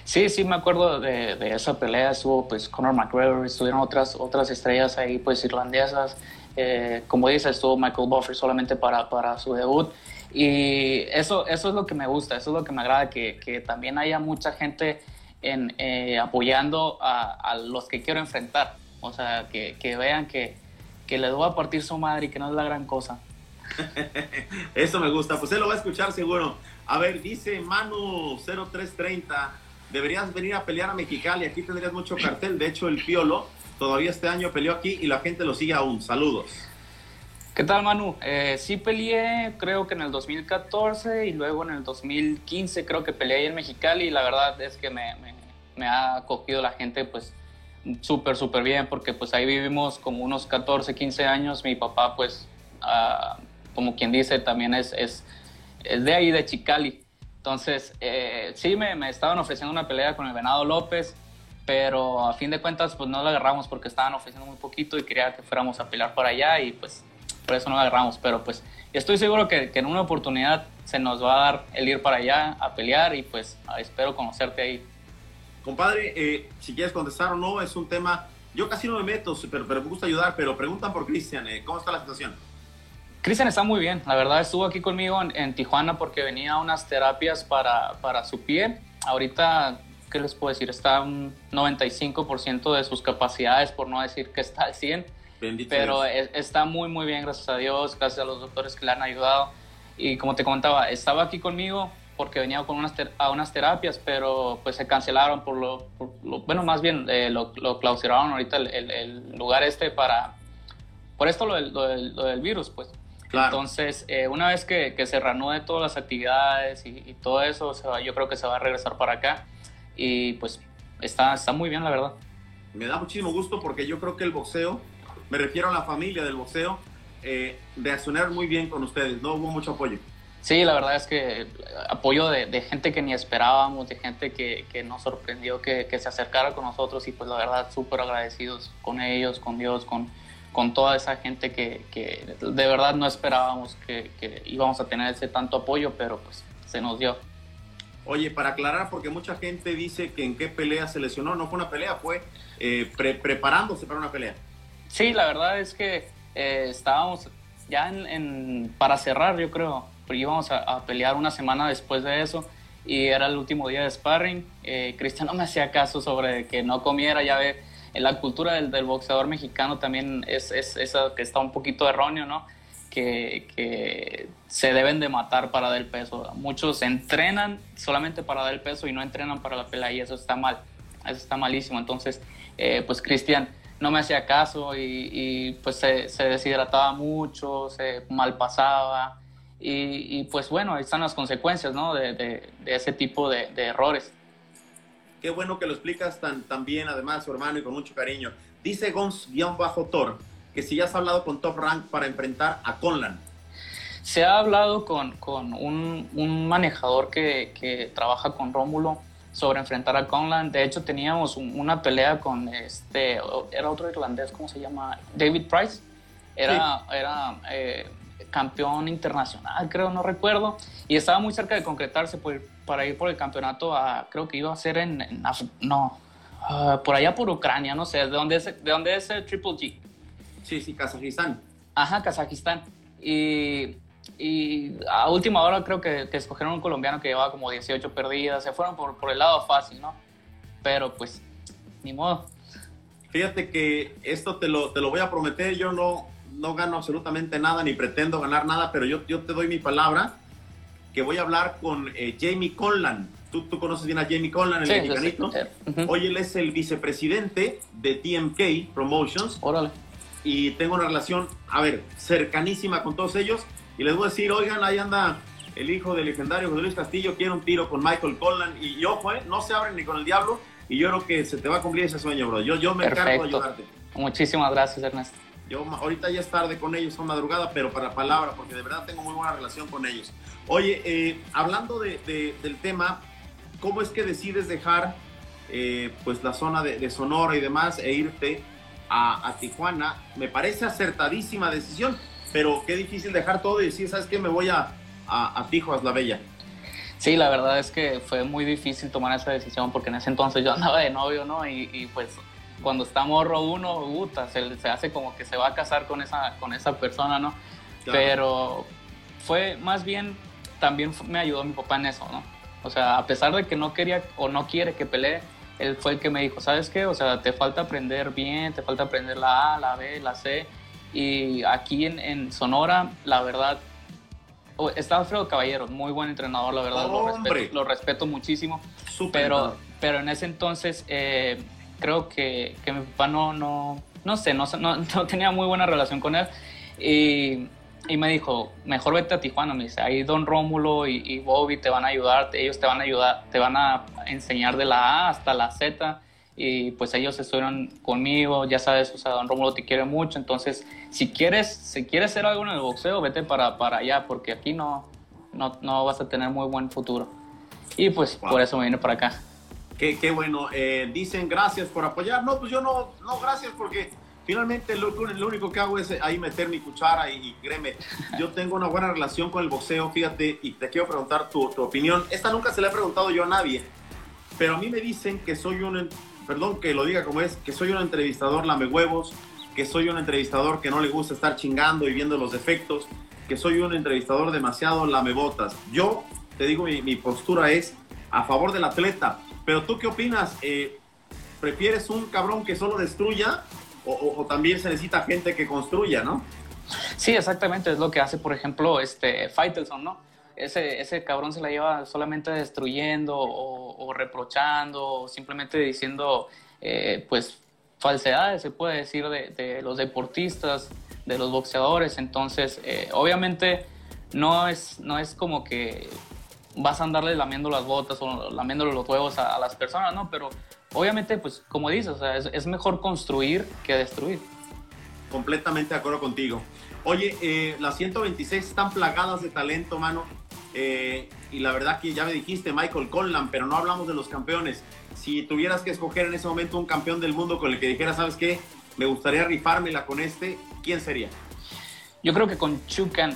Sí, sí, me acuerdo de, esa pelea. Estuvo pues Conor McGregor, estuvieron otras, otras estrellas ahí pues irlandesas. Eh, como dice, estuvo Michael Buffer solamente para, para su debut. Y eso, eso es lo que me gusta, eso es lo que me agrada, que, que también haya mucha gente en, eh, apoyando a, a, los que quiero enfrentar. O sea, que, que vean que, que les voy a partir su madre y que no es la gran cosa. eso me gusta, pues él lo va a escuchar seguro. A ver, dice Manu 0330, deberías venir a pelear a Mexicali, aquí tendrías mucho cartel. De hecho, el Piolo todavía este año peleó aquí y la gente lo sigue aún. Saludos. ¿Qué tal, Manu? Eh, sí peleé, creo que en el 2014 y luego en el 2015 creo que peleé ahí en Mexicali y la verdad es que me, me, ha acogido la gente pues súper, súper bien porque pues ahí vivimos como unos 14, 15 años. Mi papá pues, ah, como quien dice, también es, es, es, de ahí, de Chicali. Entonces, eh, sí me, me estaban ofreciendo una pelea con el Venado López pero a fin de cuentas pues no la agarramos porque estaban ofreciendo muy poquito y quería que fuéramos a pelear por allá y pues por eso no la agarramos, pero pues estoy seguro que, que, en una oportunidad se nos va a dar el ir para allá a pelear y pues espero conocerte ahí. Compadre, eh, si quieres contestar o no, es un tema, yo casi no me meto, pero, pero me gusta ayudar, pero preguntan por Cristian, eh, ¿cómo está la situación? Cristian está muy bien, la verdad estuvo aquí conmigo en, en Tijuana porque venía a unas terapias para, para su pie. Ahorita ¿qué les puedo decir? Está un 95% de sus capacidades, por no decir que está al 100%. pero está muy, muy bien, gracias a Dios, gracias a los doctores que le han ayudado. Y como te comentaba, estaba aquí conmigo porque venía con unas a unas terapias, pero pues se cancelaron por lo, bueno, más bien eh, lo, lo, clausuraron ahorita el, el, lugar este para, por esto lo del, lo del, virus, pues. Entonces, eh, una vez que, que, se reanude todas las actividades y, y todo eso, yo creo que se va a regresar para acá y pues está, está muy bien, la verdad. Me da muchísimo gusto porque yo creo que el boxeo, me refiero a la familia del boxeo, eh, reaccionar muy bien con ustedes, ¿no? Hubo mucho apoyo. Sí, la verdad es que apoyo de, de gente que ni esperábamos, de gente que, que nos sorprendió que, que, se acercara con nosotros y pues la verdad súper agradecidos con ellos, con Dios, con, con toda esa gente que, que de verdad no esperábamos que, que íbamos a tener ese tanto apoyo, pero pues se nos dio. Oye, para aclarar, porque mucha gente dice que en qué pelea se lesionó, no fue una pelea, fue eh, preparándose para una pelea. Sí, la verdad es que eh, estábamos ya en, para cerrar, yo creo, pero íbamos a, pelear una semana después de eso y era el último día de sparring. Eh, Cristian no me hacía caso sobre que no comiera, ya ve, en la cultura del, del boxeador mexicano también es, es, eso que está un poquito erróneo, ¿no? Que, que, se deben de matar para dar peso. Muchos entrenan solamente para dar peso y no entrenan para la pelea y eso está mal, eso está malísimo. Entonces, eh, pues Cristian no me hacía caso y, pues se, se, deshidrataba mucho, se malpasaba y, y, pues bueno, ahí están las consecuencias ¿no? de, de, ese tipo de, de, errores. Qué bueno que lo explicas tan, tan bien, además, su hermano, y con mucho cariño. Dice Gons-Thor que si ya has hablado con Top Rank para enfrentar a Conlan. Se ha hablado con, con un, un, manejador que, que trabaja con Rómulo sobre enfrentar a Conlan. De hecho, teníamos una pelea con este, era otro irlandés, ¿cómo se llama? David Price. Era, era eh, campeón internacional, creo, no recuerdo. Y estaba muy cerca de concretarse para ir por el campeonato a, creo que iba a ser en, no, ah, por allá por Ucrania, no sé, ¿de dónde es, de dónde es el Triple G? Sí, sí, Kazajistán. Ajá, Kazajistán. Y y a última hora creo que, que, escogieron un colombiano que llevaba como 18 perdidas, se fueron por, por el lado fácil, ¿no? Pero pues, ni modo. Fíjate que esto te lo, te lo voy a prometer, yo no, no gano absolutamente nada ni pretendo ganar nada, pero yo, yo te doy mi palabra que voy a hablar con eh, Jamie Conlan. ¿Tú, tú conoces bien a Jamie Conlan, el sí, mexicanito. Hoy él es el vicepresidente de TMK Promotions. Órale. Y tengo una relación, a ver, cercanísima con todos ellos y les voy a decir, oigan, ahí anda el hijo del legendario José Luis Castillo, quiere un tiro con Michael Conlan y ojo, eh, no se abren ni con el diablo y yo creo que se te va a cumplir ese sueño, bro. Yo, yo me encargo de ayudarte. Muchísimas gracias, Ernesto. Yo ahorita ya es tarde con ellos, son madrugada, pero para palabra, porque de verdad tengo muy buena relación con ellos. Oye, eh, hablando de, del tema, ¿cómo es que decides dejar eh, pues la zona de, Sonora y demás e irte a, a Tijuana? Me parece acertadísima decisión pero qué difícil dejar todo y decir, ¿sabes qué? Me voy a, a, a la Bella. Sí, la verdad es que fue muy difícil tomar esa decisión porque en ese entonces yo andaba de novio, ¿no? Y, pues cuando está morro uno, puta, se, se, hace como que se va a casar con esa, con esa persona, ¿no? Pero fue más bien, también me ayudó mi papá en eso, ¿no? O sea, a pesar de que no quería o no quiere que pelee, él fue el que me dijo, ¿sabes qué? O sea, te falta aprender bien, te falta aprender la A, la B, la C, y aquí en, Sonora, la verdad, está Alfredo Caballero, muy buen entrenador, la verdad, lo respeto, muchísimo. pero, pero en ese entonces eh, creo que, que, mi papá no, no, no sé, no, no, tenía muy buena relación con él. Y, y, me dijo, mejor vete a Tijuana, me dice, ahí Don Rómulo y, y Bobby te van a ayudar, ellos te van a ayudar, te van a enseñar de la A hasta la Z y pues ellos estuvieron conmigo, ya sabes, o sea, Don Rómulo te quiere mucho, entonces si quieres, si quieres hacer algo en el boxeo, vete para, para allá, porque aquí no, no, no vas a tener muy buen futuro. Y pues por eso me vine para acá. Qué, qué bueno, eh, dicen gracias por apoyar, no, pues yo no, no, gracias porque finalmente lo, lo, único que hago es ahí meter mi cuchara y, créeme, yo tengo una buena relación con el boxeo, fíjate, y te quiero preguntar tu, tu opinión. Esta nunca se la he preguntado yo a nadie, pero a mí me dicen que soy un perdón que lo diga como es, que soy un entrevistador lame huevos, que soy un entrevistador que no le gusta estar chingando y viendo los defectos, que soy un entrevistador demasiado lamebotas. Yo te digo, mi, postura es a favor del atleta, pero tú qué opinas? Eh, ¿Prefieres un cabrón que solo destruya o, también se necesita gente que construya, no? Sí, exactamente, es lo que hace, por ejemplo, este Faitelson, ¿no? ese, ese cabrón se la lleva solamente destruyendo o, reprochando o simplemente diciendo, eh, pues, falsedades, se puede decir, de, los deportistas, de los boxeadores. Entonces, eh, obviamente, no es, no es como que vas a andarle lamiendo las botas o lamiendo los huevos a, las personas, ¿no? Pero obviamente, pues, como dices, es, mejor construir que destruir. Completamente de acuerdo contigo. Oye, eh, las 126 están plagadas de talento, mano. Eh, y la verdad que ya me dijiste Michael Conlan, pero no hablamos de los campeones. Si tuvieras que escoger en ese momento un campeón del mundo con el que dijera, ¿sabes qué? Me gustaría rifármela con este, ¿quién sería? Yo creo que con Chukan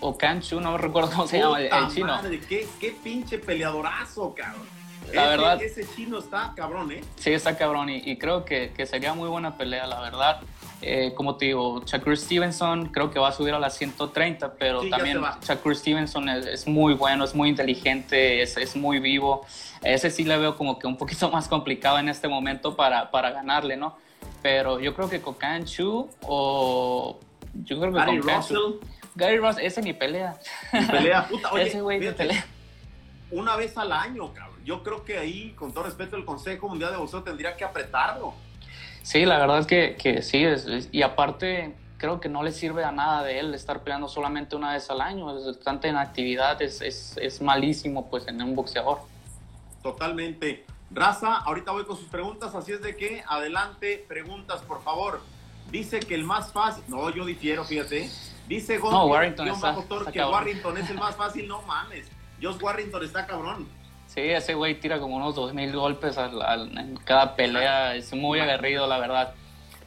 o Kanchu, no recuerdo cómo se llama el, chino. Madre, qué, qué, pinche peleadorazo, cabrón. La verdad. Ese chino está cabrón, ¿eh? Sí, está cabrón y, y creo que, que, sería muy buena pelea, la verdad. eh, como te digo, Shakur Stevenson creo que va a subir a las 130, pero también Shakur Stevenson es, muy bueno, es muy inteligente, es, es, muy vivo. Ese sí le veo como que un poquito más complicado en este momento para, para ganarle, ¿no? Pero yo creo que Kokan Chu o... Yo creo que Gary Russell. Gary Russell, ese ni pelea. Ni pelea, puta. Oye, ese güey ni pelea. Una vez al año, cabrón. Yo creo que ahí, con todo respeto, el Consejo Mundial de Boxeo tendría que apretarlo. Sí, la verdad es que, que sí, y aparte creo que no le sirve a nada de él estar peleando solamente una vez al año, es, tanta inactividad es, es, es, malísimo pues en un boxeador. Totalmente. Raza, ahorita voy con sus preguntas, así es de que adelante, preguntas por favor. Dice que el más fácil, no, yo difiero, fíjate. Dice no, Warrington que Warrington es el más fácil, no mames. Josh Warrington está cabrón. Sí, ese güey tira como unos 2.000 golpes en cada pelea. Es muy aguerrido, la verdad.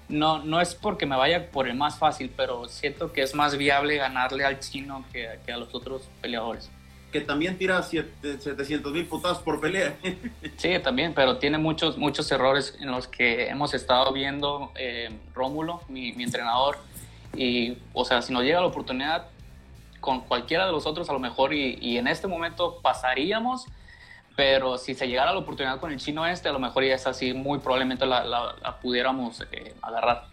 No, no es porque me vaya por el más fácil, pero siento que es más viable ganarle al chino que, a los otros peleadores. Que también tira 700 mil por pelea. sí, también, pero tiene muchos, muchos errores en los que hemos estado viendo eh, Rómulo, mi, entrenador. Y, o sea, si nos llega la oportunidad con cualquiera de los otros, a lo mejor, y, y en este momento pasaríamos pero si se llegara la oportunidad con el chino este, a lo mejor ya es así, muy probablemente la, pudiéramos eh, agarrar.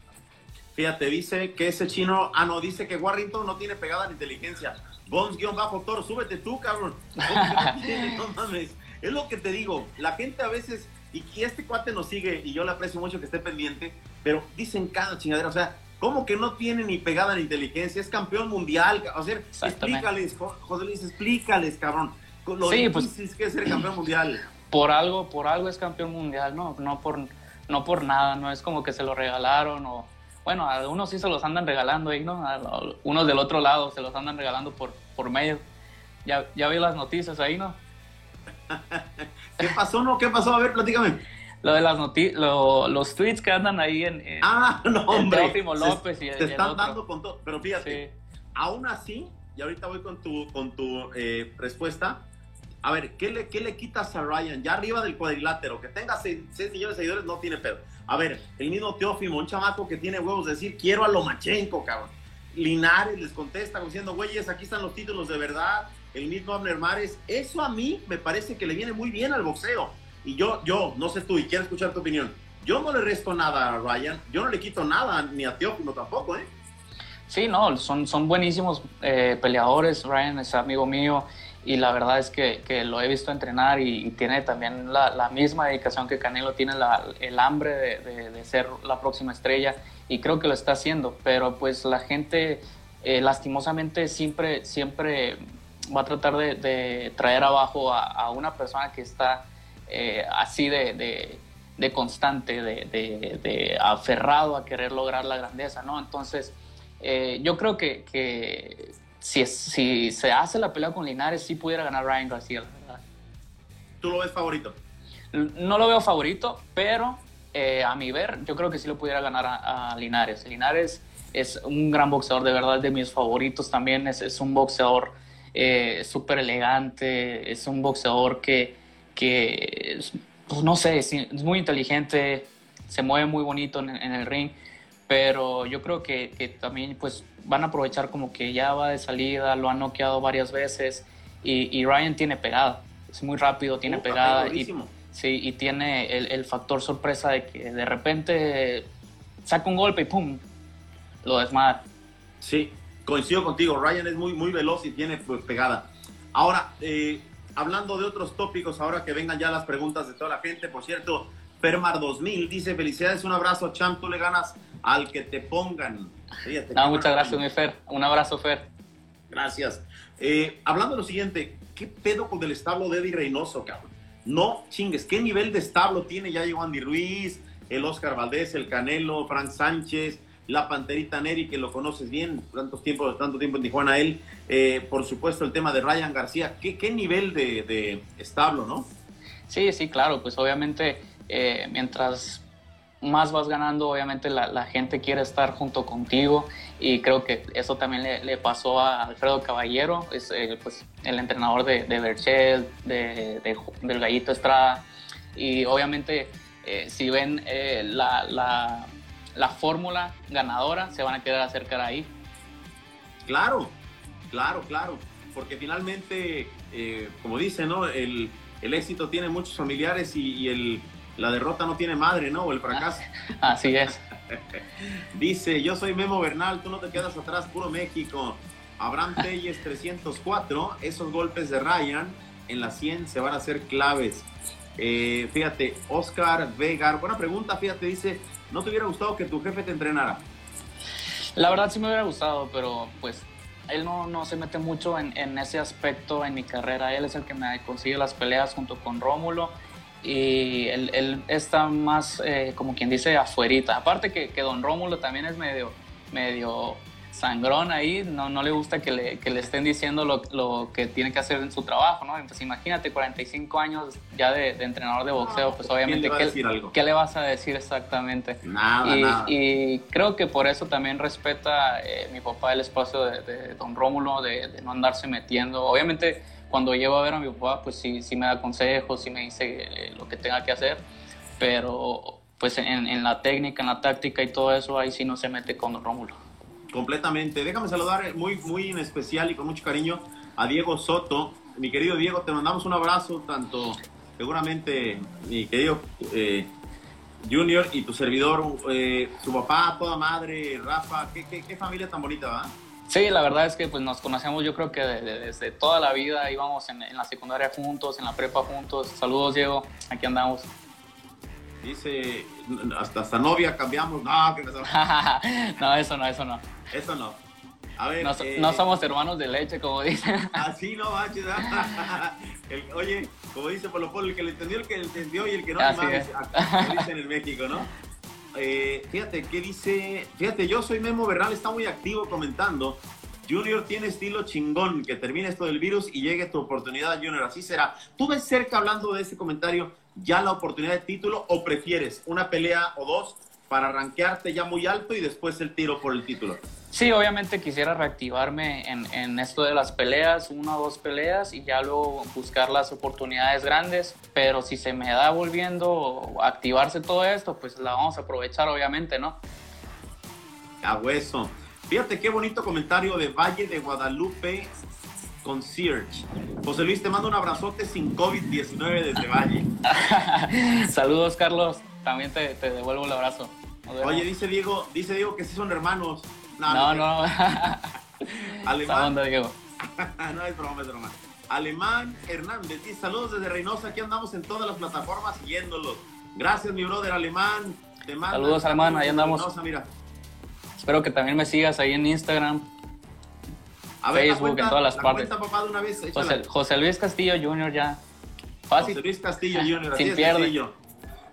Fíjate, dice que ese chino, ah, no, dice que Warrington no tiene pegada ni inteligencia. Bones-Toro, súbete tú, cabrón. no mames. Es lo que te digo, la gente a veces, y, este cuate nos sigue, y yo le aprecio mucho que esté pendiente, pero dicen cada chingadera, o sea, ¿cómo que no tiene ni pegada ni inteligencia? Es campeón mundial, o sea, explícales, José Luis, explícales, cabrón sí, pues, es que ser campeón mundial. Por algo, por algo es campeón mundial, no, no por, no por nada, no es como que se lo regalaron o, bueno, a unos sí se los andan regalando ahí, ¿no? A unos del otro lado se los andan regalando por, por medio. Ya, ya vi las noticias ahí, ¿no? ¿Qué pasó, no? ¿Qué pasó? A ver, platícame. Lo de las noticias, los tweets que andan ahí en, ah, no, hombre. López y Te están dando con todo, pero fíjate, aún así, y ahorita voy con tu, con tu eh, respuesta, a ver, ¿qué le, ¿qué le quitas a Ryan? Ya arriba del cuadrilátero, que tenga 6 millones de seguidores, no tiene pedo. A ver, el mismo Teófimo, un chamaco que tiene huevos de decir, quiero a Lomachenko, cabrón. Linares les contesta diciendo, güeyes, aquí están los títulos de verdad. El mismo Abner Mares. Eso a mí me parece que le viene muy bien al boxeo. Y yo, yo, no sé tú, y quiero escuchar tu opinión. Yo no le resto nada a Ryan, yo no le quito nada, ni a Teófimo tampoco, ¿eh? Sí, no, son, son buenísimos eh, peleadores. Ryan es amigo mío y la verdad es que, que lo he visto entrenar y, tiene también la, misma dedicación que Canelo, tiene la, el hambre de, ser la próxima estrella y creo que lo está haciendo, pero pues la gente eh, lastimosamente siempre, siempre va a tratar de, traer abajo a, una persona que está eh, así de, de constante, de, aferrado a querer lograr la grandeza, ¿no? Entonces, eh, yo creo que, que si, si se hace la pelea con Linares, sí pudiera ganar Ryan García, la verdad. ¿Tú lo ves favorito? No lo veo favorito, pero eh, a mi ver, yo creo que sí lo pudiera ganar a, Linares. Linares es un gran boxeador, de verdad, de mis favoritos también. Es, es un boxeador eh, súper elegante, es un boxeador que, que pues, no sé, es, muy inteligente, se mueve muy bonito en, en el ring pero yo creo que, que, también pues van a aprovechar como que ya va de salida, lo han noqueado varias veces y, y Ryan tiene pegada, es muy rápido, tiene pegada y, sí, y tiene el, el, factor sorpresa de que de repente saca un golpe y ¡pum! lo desmadra. Sí, coincido contigo, Ryan es muy, muy veloz y tiene pues pegada. Ahora, eh, hablando de otros tópicos, ahora que vengan ya las preguntas de toda la gente, por cierto, Fermar 2000 dice, felicidades, un abrazo, Champ, tú le ganas al que te pongan. muchas gracias, mi Fer. Un abrazo, Fer. Gracias. Eh, hablando de lo siguiente, ¿qué pedo con el establo de Eddie Reynoso, cabrón? No chingues, ¿qué nivel de establo tiene? Ya llegó Andy Ruiz, el Oscar Valdés, el Canelo, Frank Sánchez, la Panterita Neri, que lo conoces bien, tanto tiempo, tanto tiempo en Tijuana él. Eh, por supuesto, el tema de Ryan García. ¿Qué, qué nivel de, de, establo, no? Sí, sí, claro, pues obviamente eh, mientras más vas ganando, obviamente la, gente quiere estar junto contigo y creo que eso también le, pasó a Alfredo Caballero, es eh, pues, el entrenador de, de Berchel, de, del Gallito Estrada y obviamente eh, si ven la, la fórmula ganadora se van a querer acercar ahí. Claro, claro, claro, porque finalmente, eh, como dice, ¿no? El, el, éxito tiene muchos familiares y, el, la derrota no tiene madre, ¿no? O el fracaso. Así es. dice, yo soy Memo Bernal, tú no te quedas atrás, puro México. Abraham Telles 304, esos golpes de Ryan en la 100 se van a hacer claves. Eh, fíjate, Oscar Vegar, buena pregunta, fíjate, dice, ¿no te hubiera gustado que tu jefe te entrenara? La verdad sí me hubiera gustado, pero pues él no, no se mete mucho en, en, ese aspecto en mi carrera. Él es el que me consigue las peleas junto con Rómulo y él, él está más, eh, como quien dice, afuerita. Aparte que, que, don Rómulo también es medio, medio sangrón ahí, no, no le gusta que le, que le estén diciendo lo, lo, que tiene que hacer en su trabajo, ¿no? Entonces imagínate, 45 años ya de, entrenador de boxeo, pues obviamente, ¿qué, le vas a decir exactamente? Nada, y, nada. y creo que por eso también respeta eh, mi papá el espacio de, don Rómulo, de, no andarse metiendo. Obviamente cuando llevo a ver a mi papá, pues sí, sí me da consejos, sí me dice eh, lo que tenga que hacer, pero pues en, en la técnica, en la táctica y todo eso, ahí sí no se mete con don Rómulo. Completamente. Déjame saludar muy, muy en especial y con mucho cariño a Diego Soto. Mi querido Diego, te mandamos un abrazo, tanto seguramente mi querido eh, Junior y tu servidor, eh, su papá, toda madre, Rafa, qué, qué, familia tan bonita, ¿va? Sí, la verdad es que pues, nos conocemos yo creo que desde toda la vida, íbamos en, en, la secundaria juntos, en la prepa juntos. Saludos Diego, aquí andamos. Dice, hasta, hasta novia cambiamos. No, que no, eso no, eso no. Eso no. A ver, no, eh, no, somos hermanos de leche, como dicen. Así no, manches. el, oye, como dice Polo Polo, el que le entendió, el que le entendió y el que no, Así mames, dicen en México, ¿no? Eh, fíjate, ¿qué dice? Fíjate, yo soy Memo Bernal, está muy activo comentando. Junior tiene estilo chingón, que termine esto del virus y llegue tu oportunidad, Junior. Así será. ¿Tú ves cerca, hablando de ese comentario, ya la oportunidad de título o prefieres una pelea o dos para arranquearte ya muy alto y después el tiro por el título? Sí, obviamente quisiera reactivarme en, en, esto de las peleas, una o dos peleas y ya luego buscar las oportunidades grandes, pero si se me da volviendo a activarse todo esto, pues la vamos a aprovechar obviamente, ¿no? A hueso. Fíjate qué bonito comentario de Valle de Guadalupe Concierge. José Luis, te mando un abrazote sin COVID-19 desde Valle. Saludos, Carlos. También te, te devuelvo el abrazo. Oye, dice Diego, dice Diego que sí son hermanos. No, no. Alemán. Diego? no es broma, es broma. Alemán Hernández, saludos desde Reynosa, aquí andamos en todas las plataformas siguiéndolos. Gracias, mi brother Alemán. Te saludos, Alemán, ahí andamos. Reynosa, mira. Espero que también me sigas ahí en Instagram, a ver, Facebook, en todas las partes. Cuenta, papá, de una vez, José, José, Luis Castillo Jr. ya. Fácil. José Luis Castillo Jr. Sin pierde.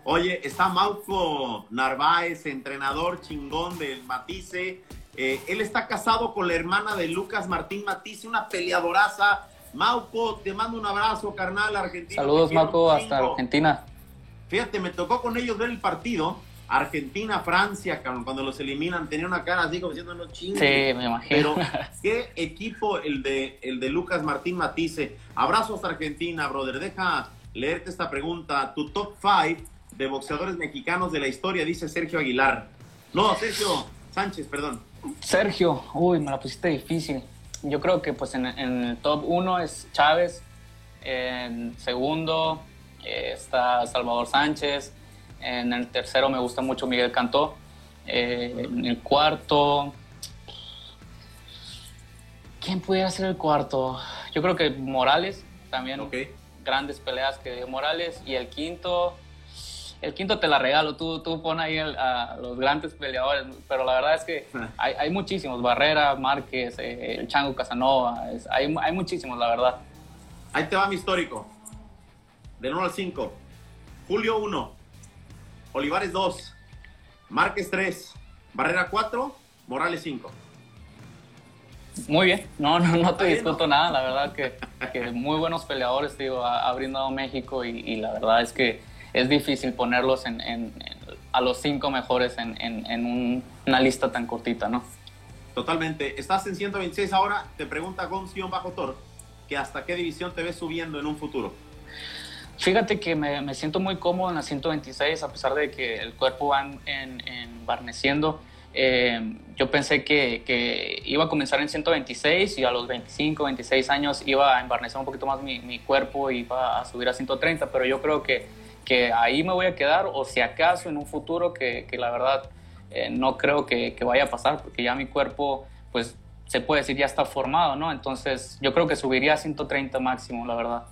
Oye, está Mauco Narváez, entrenador chingón del Matice. Eh, él está casado con la hermana de Lucas Martín Matice, una peleadoraza. Mauco, te mando un abrazo, carnal, argentino. Saludos, Mauco, hasta Argentina. Fíjate, me tocó con ellos ver el partido. Argentina, Francia, cuando los eliminan, tenía una cara así como diciendo no chingue. Sí, me imagino. Pero qué equipo el de, el de Lucas Martín Matice. Abrazos hasta Argentina, brother. Deja leerte esta pregunta. Tu top 5 de boxeadores mexicanos de la historia, dice Sergio Aguilar. No, Sergio Sánchez, perdón. Sergio, uy, me la pusiste difícil. Yo creo que pues en, el top uno es Chávez, en segundo eh, está Salvador Sánchez, en el tercero me gusta mucho Miguel Cantó, eh, en el cuarto... ¿Quién pudiera ser el cuarto? Yo creo que Morales, también grandes peleas que Morales, y el quinto, el quinto te la regalo, tú, tú pon ahí a los grandes peleadores, pero la verdad es que ah. hay, hay muchísimos, Barrera, Márquez, eh, el Chango Casanova, hay, hay muchísimos, la verdad. Ahí te va mi histórico, del 1 al 5, Julio 1, Olivares 2, Márquez 3, Barrera 4, Morales 5. Muy bien, no, no, no te discuto nada, la verdad que, que, muy buenos peleadores, digo, ha, brindado México y, y la verdad es que es difícil ponerlos en, a los cinco mejores en, una lista tan cortita, ¿no? Totalmente. Estás en 126 ahora, te pregunta Gonzion Bajo Tor, que hasta qué división te ves subiendo en un futuro. Fíjate que me, me, siento muy cómodo en la 126, a pesar de que el cuerpo va en, embarneciendo. Eh, yo pensé que, que, iba a comenzar en 126 y a los 25, 26 años iba a embarnecer un poquito más mi, mi cuerpo y iba a subir a 130, pero yo creo que, que ahí me voy a quedar o si acaso en un futuro que, que la verdad eh, no creo que, que, vaya a pasar porque ya mi cuerpo pues se puede decir ya está formado, ¿no? Entonces yo creo que subiría a 130 máximo, la verdad.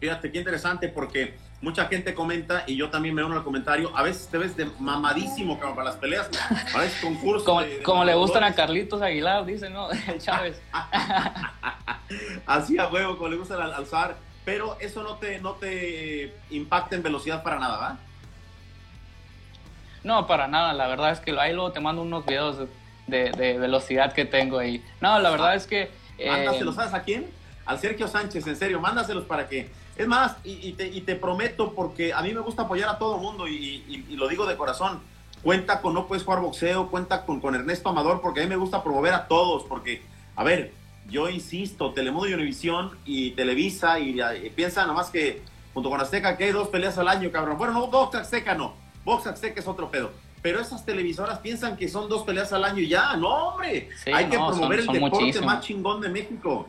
Fíjate qué interesante porque mucha gente comenta y yo también me uno al comentario. A veces te ves de mamadísimo como para las peleas, a veces concursos. Como, como le gustan a Carlitos Aguilar, dice, ¿no? El Chávez. Así a huevo, como le gusta alzar. Pero eso no te, no te impacta en velocidad para nada, ¿va? No, para nada. La verdad es que ahí luego te mando unos videos de, de velocidad que tengo ahí. No, la verdad es que. Eh, Mándaselos, ¿sabes a quién? Al Sergio Sánchez, en serio, mándaselos para que es más, y, te, prometo, porque a mí me gusta apoyar a todo mundo y, lo digo de corazón, cuenta con No Puedes Jugar Boxeo, cuenta con, con Ernesto Amador, porque a mí me gusta promover a todos, porque, a ver, yo insisto, Telemundo y Univisión y Televisa, y, piensa nomás que junto con Azteca que hay dos peleas al año, cabrón. Bueno, no, Box Azteca no, Box Azteca es otro pedo. Pero esas televisoras piensan que son dos peleas al año y ya, no, hombre. hay que promover el deporte más chingón de México.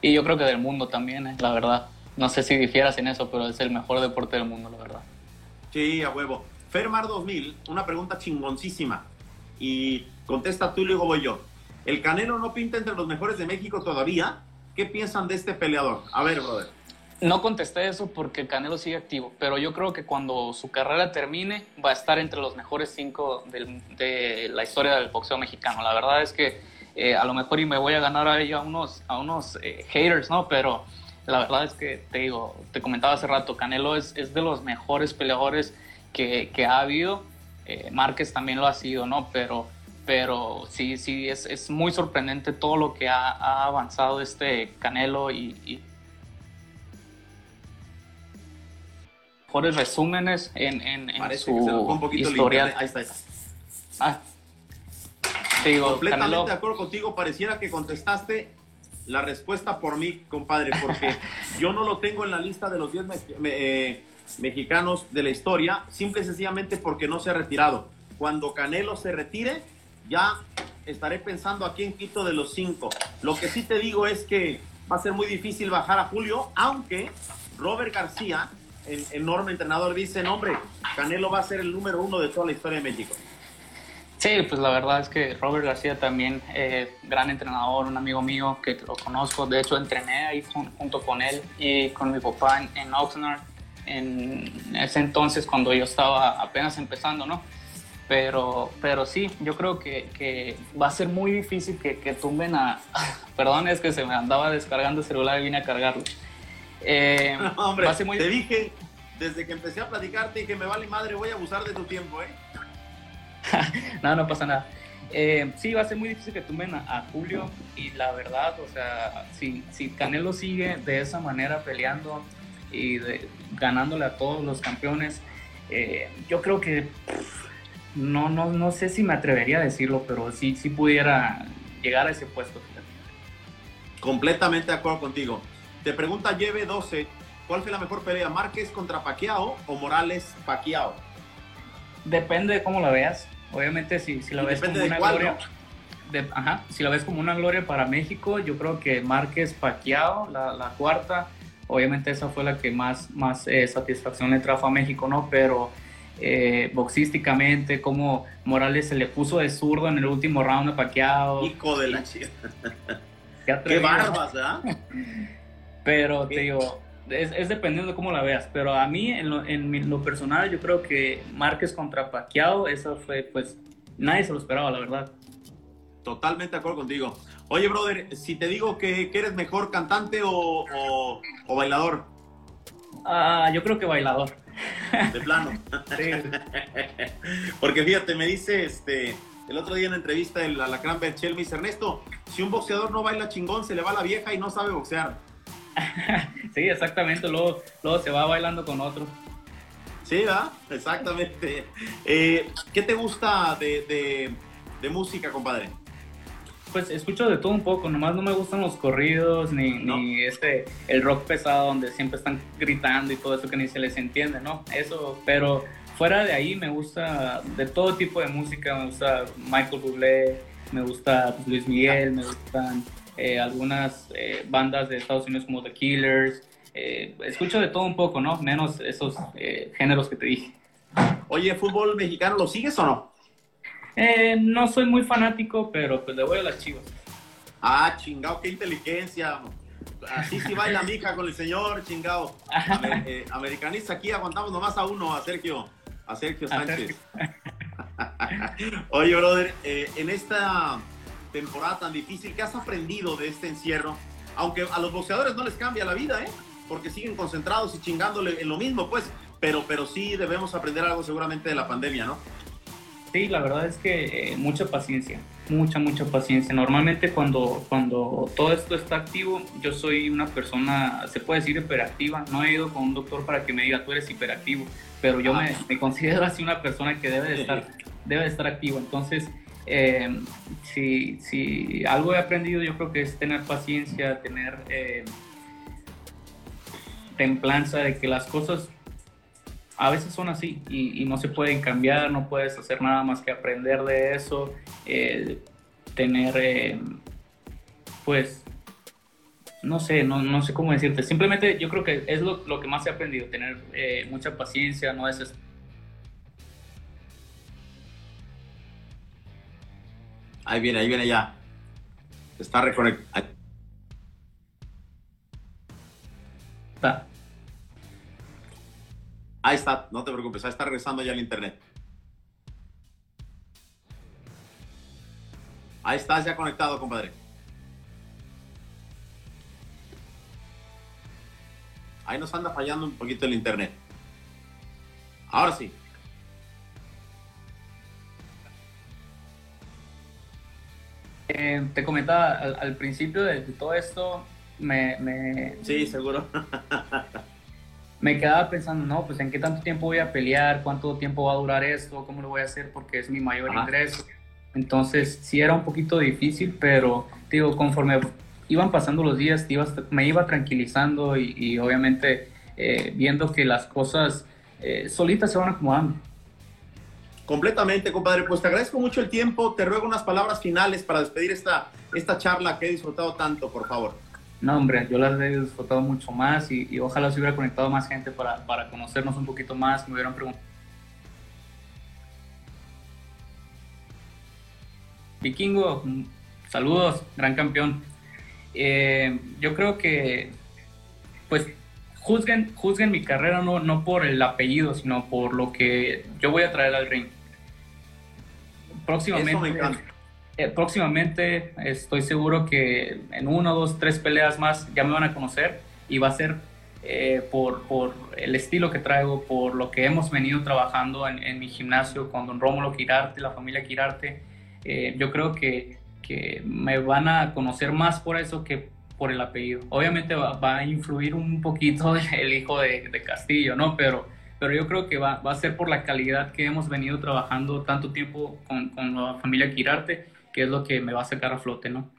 Y yo creo que del mundo también, eh, la verdad. No sé si difieras en eso, pero es el mejor deporte del mundo, la verdad. Sí, a huevo. Fermar 2000, una pregunta chingoncísima. Y contesta tú y luego voy yo. ¿El Canelo no pinta entre los mejores de México todavía? ¿Qué piensan de este peleador? A ver, brother. No contesté eso porque el Canelo sigue activo, pero yo creo que cuando su carrera termine va a estar entre los mejores cinco de la historia del boxeo mexicano. La verdad es que eh, a lo mejor y me voy a ganar a, a unos, a unos eh, haters, ¿no? Pero la verdad es que te digo, te comentaba hace rato, Canelo es, es de los mejores peleadores que, que ha habido. Eh, Márquez también lo ha sido, ¿no? Pero, pero sí, sí, es, es muy sorprendente todo lo que ha, ha avanzado este Canelo y, mejores resúmenes en, en, en su historia. Ahí está, ahí está. Ah, digo, Completamente de acuerdo contigo, pareciera que contestaste la respuesta por mí, compadre, porque yo no lo tengo en la lista de los 10 eh, mexicanos de la historia, simple y sencillamente porque no se ha retirado. Cuando Canelo se retire, ya estaré pensando aquí en Quito de los 5. Lo que sí te digo es que va a ser muy difícil bajar a Julio, aunque Robert García, el enorme entrenador, dice, no, hombre, Canelo va a ser el número uno de toda la historia de México. Sí, pues la verdad es que Robert García también, eh, gran entrenador, un amigo mío que lo conozco, de hecho entrené ahí junto con él y con mi papá en, en Oxnard en ese entonces cuando yo estaba apenas empezando, ¿no? Pero, pero sí, yo creo que, que va a ser muy difícil que, que, tumben a... Perdón, es que se me andaba descargando el celular y vine a cargarlo. Eh, hombre, te dije, desde que empecé a platicarte que me vale madre, voy a abusar de tu tiempo, ¿eh? no, no pasa nada. Eh, sí, va a ser muy difícil que tumben a, Julio y la verdad, o sea, si, si Canelo sigue de esa manera peleando y ganándole a todos los campeones, eh, yo creo que no, no, no sé si me atrevería a decirlo, pero sí, sí pudiera llegar a ese puesto. Completamente de acuerdo contigo. Te pregunta Lleve 12, ¿cuál fue la mejor pelea, Márquez contra Paquiao o Morales Paquiao? Depende de cómo la veas. Obviamente, si, si la ves como una gloria. ajá, si la ves como una gloria para México, yo creo que Márquez Paquiao, la, la, cuarta, obviamente esa fue la que más, más eh, satisfacción le trajo a México, ¿no? Pero eh, boxísticamente, como Morales se le puso de zurdo en el último round a Paquiao. Hijo de la chica. Qué barbas, ¿verdad? Pero te digo, es, dependiendo de cómo la veas, pero a mí, en lo, en lo personal, yo creo que Márquez contra Pacquiao, eso fue, pues, nadie se lo esperaba, la verdad. Totalmente de acuerdo contigo. Oye, brother, si te digo que, eres mejor cantante o, o, bailador. Ah, yo creo que bailador. De plano. Porque fíjate, me dice este el otro día en la entrevista el Alacrán Berchel, me dice Ernesto, si un boxeador no baila chingón, se le va la vieja y no sabe boxear. sí, exactamente, luego, luego se va bailando con otro. Sí, ¿verdad? Exactamente. Eh, ¿Qué te gusta de, música, compadre? Pues escucho de todo un poco, nomás no me gustan los corridos ni, ni este el rock pesado donde siempre están gritando y todo eso que ni se les entiende, ¿no? Eso, pero fuera de ahí me gusta de todo tipo de música, me gusta Michael Bublé, me gusta pues, Luis Miguel, me gustan eh, algunas eh, bandas de Estados Unidos como The Killers, eh, escucho de todo un poco, ¿no? Menos esos géneros que te dije. Oye, ¿fútbol mexicano lo sigues o no? Eh, no soy muy fanático, pero pues le voy a las chivas. Ah, chingado, qué inteligencia. Así sí baila mi hija con el señor, chingado. Eh, americanista, aquí aguantamos nomás a uno, a Sergio, a Sergio Sánchez. Oye, brother, eh, en esta temporada tan difícil, ¿qué has aprendido de este encierro? Aunque a los boxeadores no les cambia la vida, ¿eh? Porque siguen concentrados y chingándole en lo mismo, pues. Pero, pero sí debemos aprender algo seguramente de la pandemia, ¿no? Sí, la verdad es que eh, mucha paciencia, mucha, mucha paciencia. Normalmente cuando, cuando todo esto está activo, yo soy una persona, se puede decir hiperactiva. No he ido con un doctor para que me diga, tú eres hiperactivo, pero yo me, me, considero así una persona que debe de estar, debe de estar activo. Entonces, eh, si, si, algo he aprendido, yo creo que es tener paciencia, tener eh, templanza de que las cosas a veces son así y, no se pueden cambiar, no puedes hacer nada más que aprender de eso, eh, tener, eh, pues, no sé, no, no, sé cómo decirte, simplemente yo creo que es lo, lo que más he aprendido, tener eh, mucha paciencia, no es... Ahí viene, ahí viene ya. Está reconectado. Está. Ahí está, no te preocupes, ahí está regresando ya el internet. Ahí estás ya conectado, compadre. Ahí nos anda fallando un poquito el internet. Ahora sí. Eh, te comentaba al, principio de, todo esto, me, me... Sí, seguro. me quedaba pensando, no, pues en qué tanto tiempo voy a pelear, cuánto tiempo va a durar esto, cómo lo voy a hacer porque es mi mayor ingreso. Entonces sí era un poquito difícil, pero digo, conforme iban pasando los días, me iba tranquilizando y, obviamente eh, viendo que las cosas eh, solitas se van acomodando. Completamente, compadre. Pues te agradezco mucho el tiempo. Te ruego unas palabras finales para despedir esta, esta charla que he disfrutado tanto, por favor. No, hombre, yo las he disfrutado mucho más y, ojalá se hubiera conectado más gente para, para conocernos un poquito más, me hubieran preguntado. Vikingo, saludos, gran campeón. Eh, yo creo que, pues, juzguen, juzguen mi carrera no, no por el apellido, sino por lo que yo voy a traer al ring. Próximamente, eh, próximamente estoy seguro que en uno, dos, tres peleas más ya me van a conocer y va a ser eh, por, por, el estilo que traigo, por lo que hemos venido trabajando en, mi gimnasio con don Rómulo Quirarte, la familia Quirarte. Eh, yo creo que, que, me van a conocer más por eso que por el apellido. Obviamente va, a influir un poquito el hijo de, de, Castillo, ¿no? Pero, pero yo creo que va, va, a ser por la calidad que hemos venido trabajando tanto tiempo con, con la familia Quirarte que es lo que me va a sacar a flote, ¿no?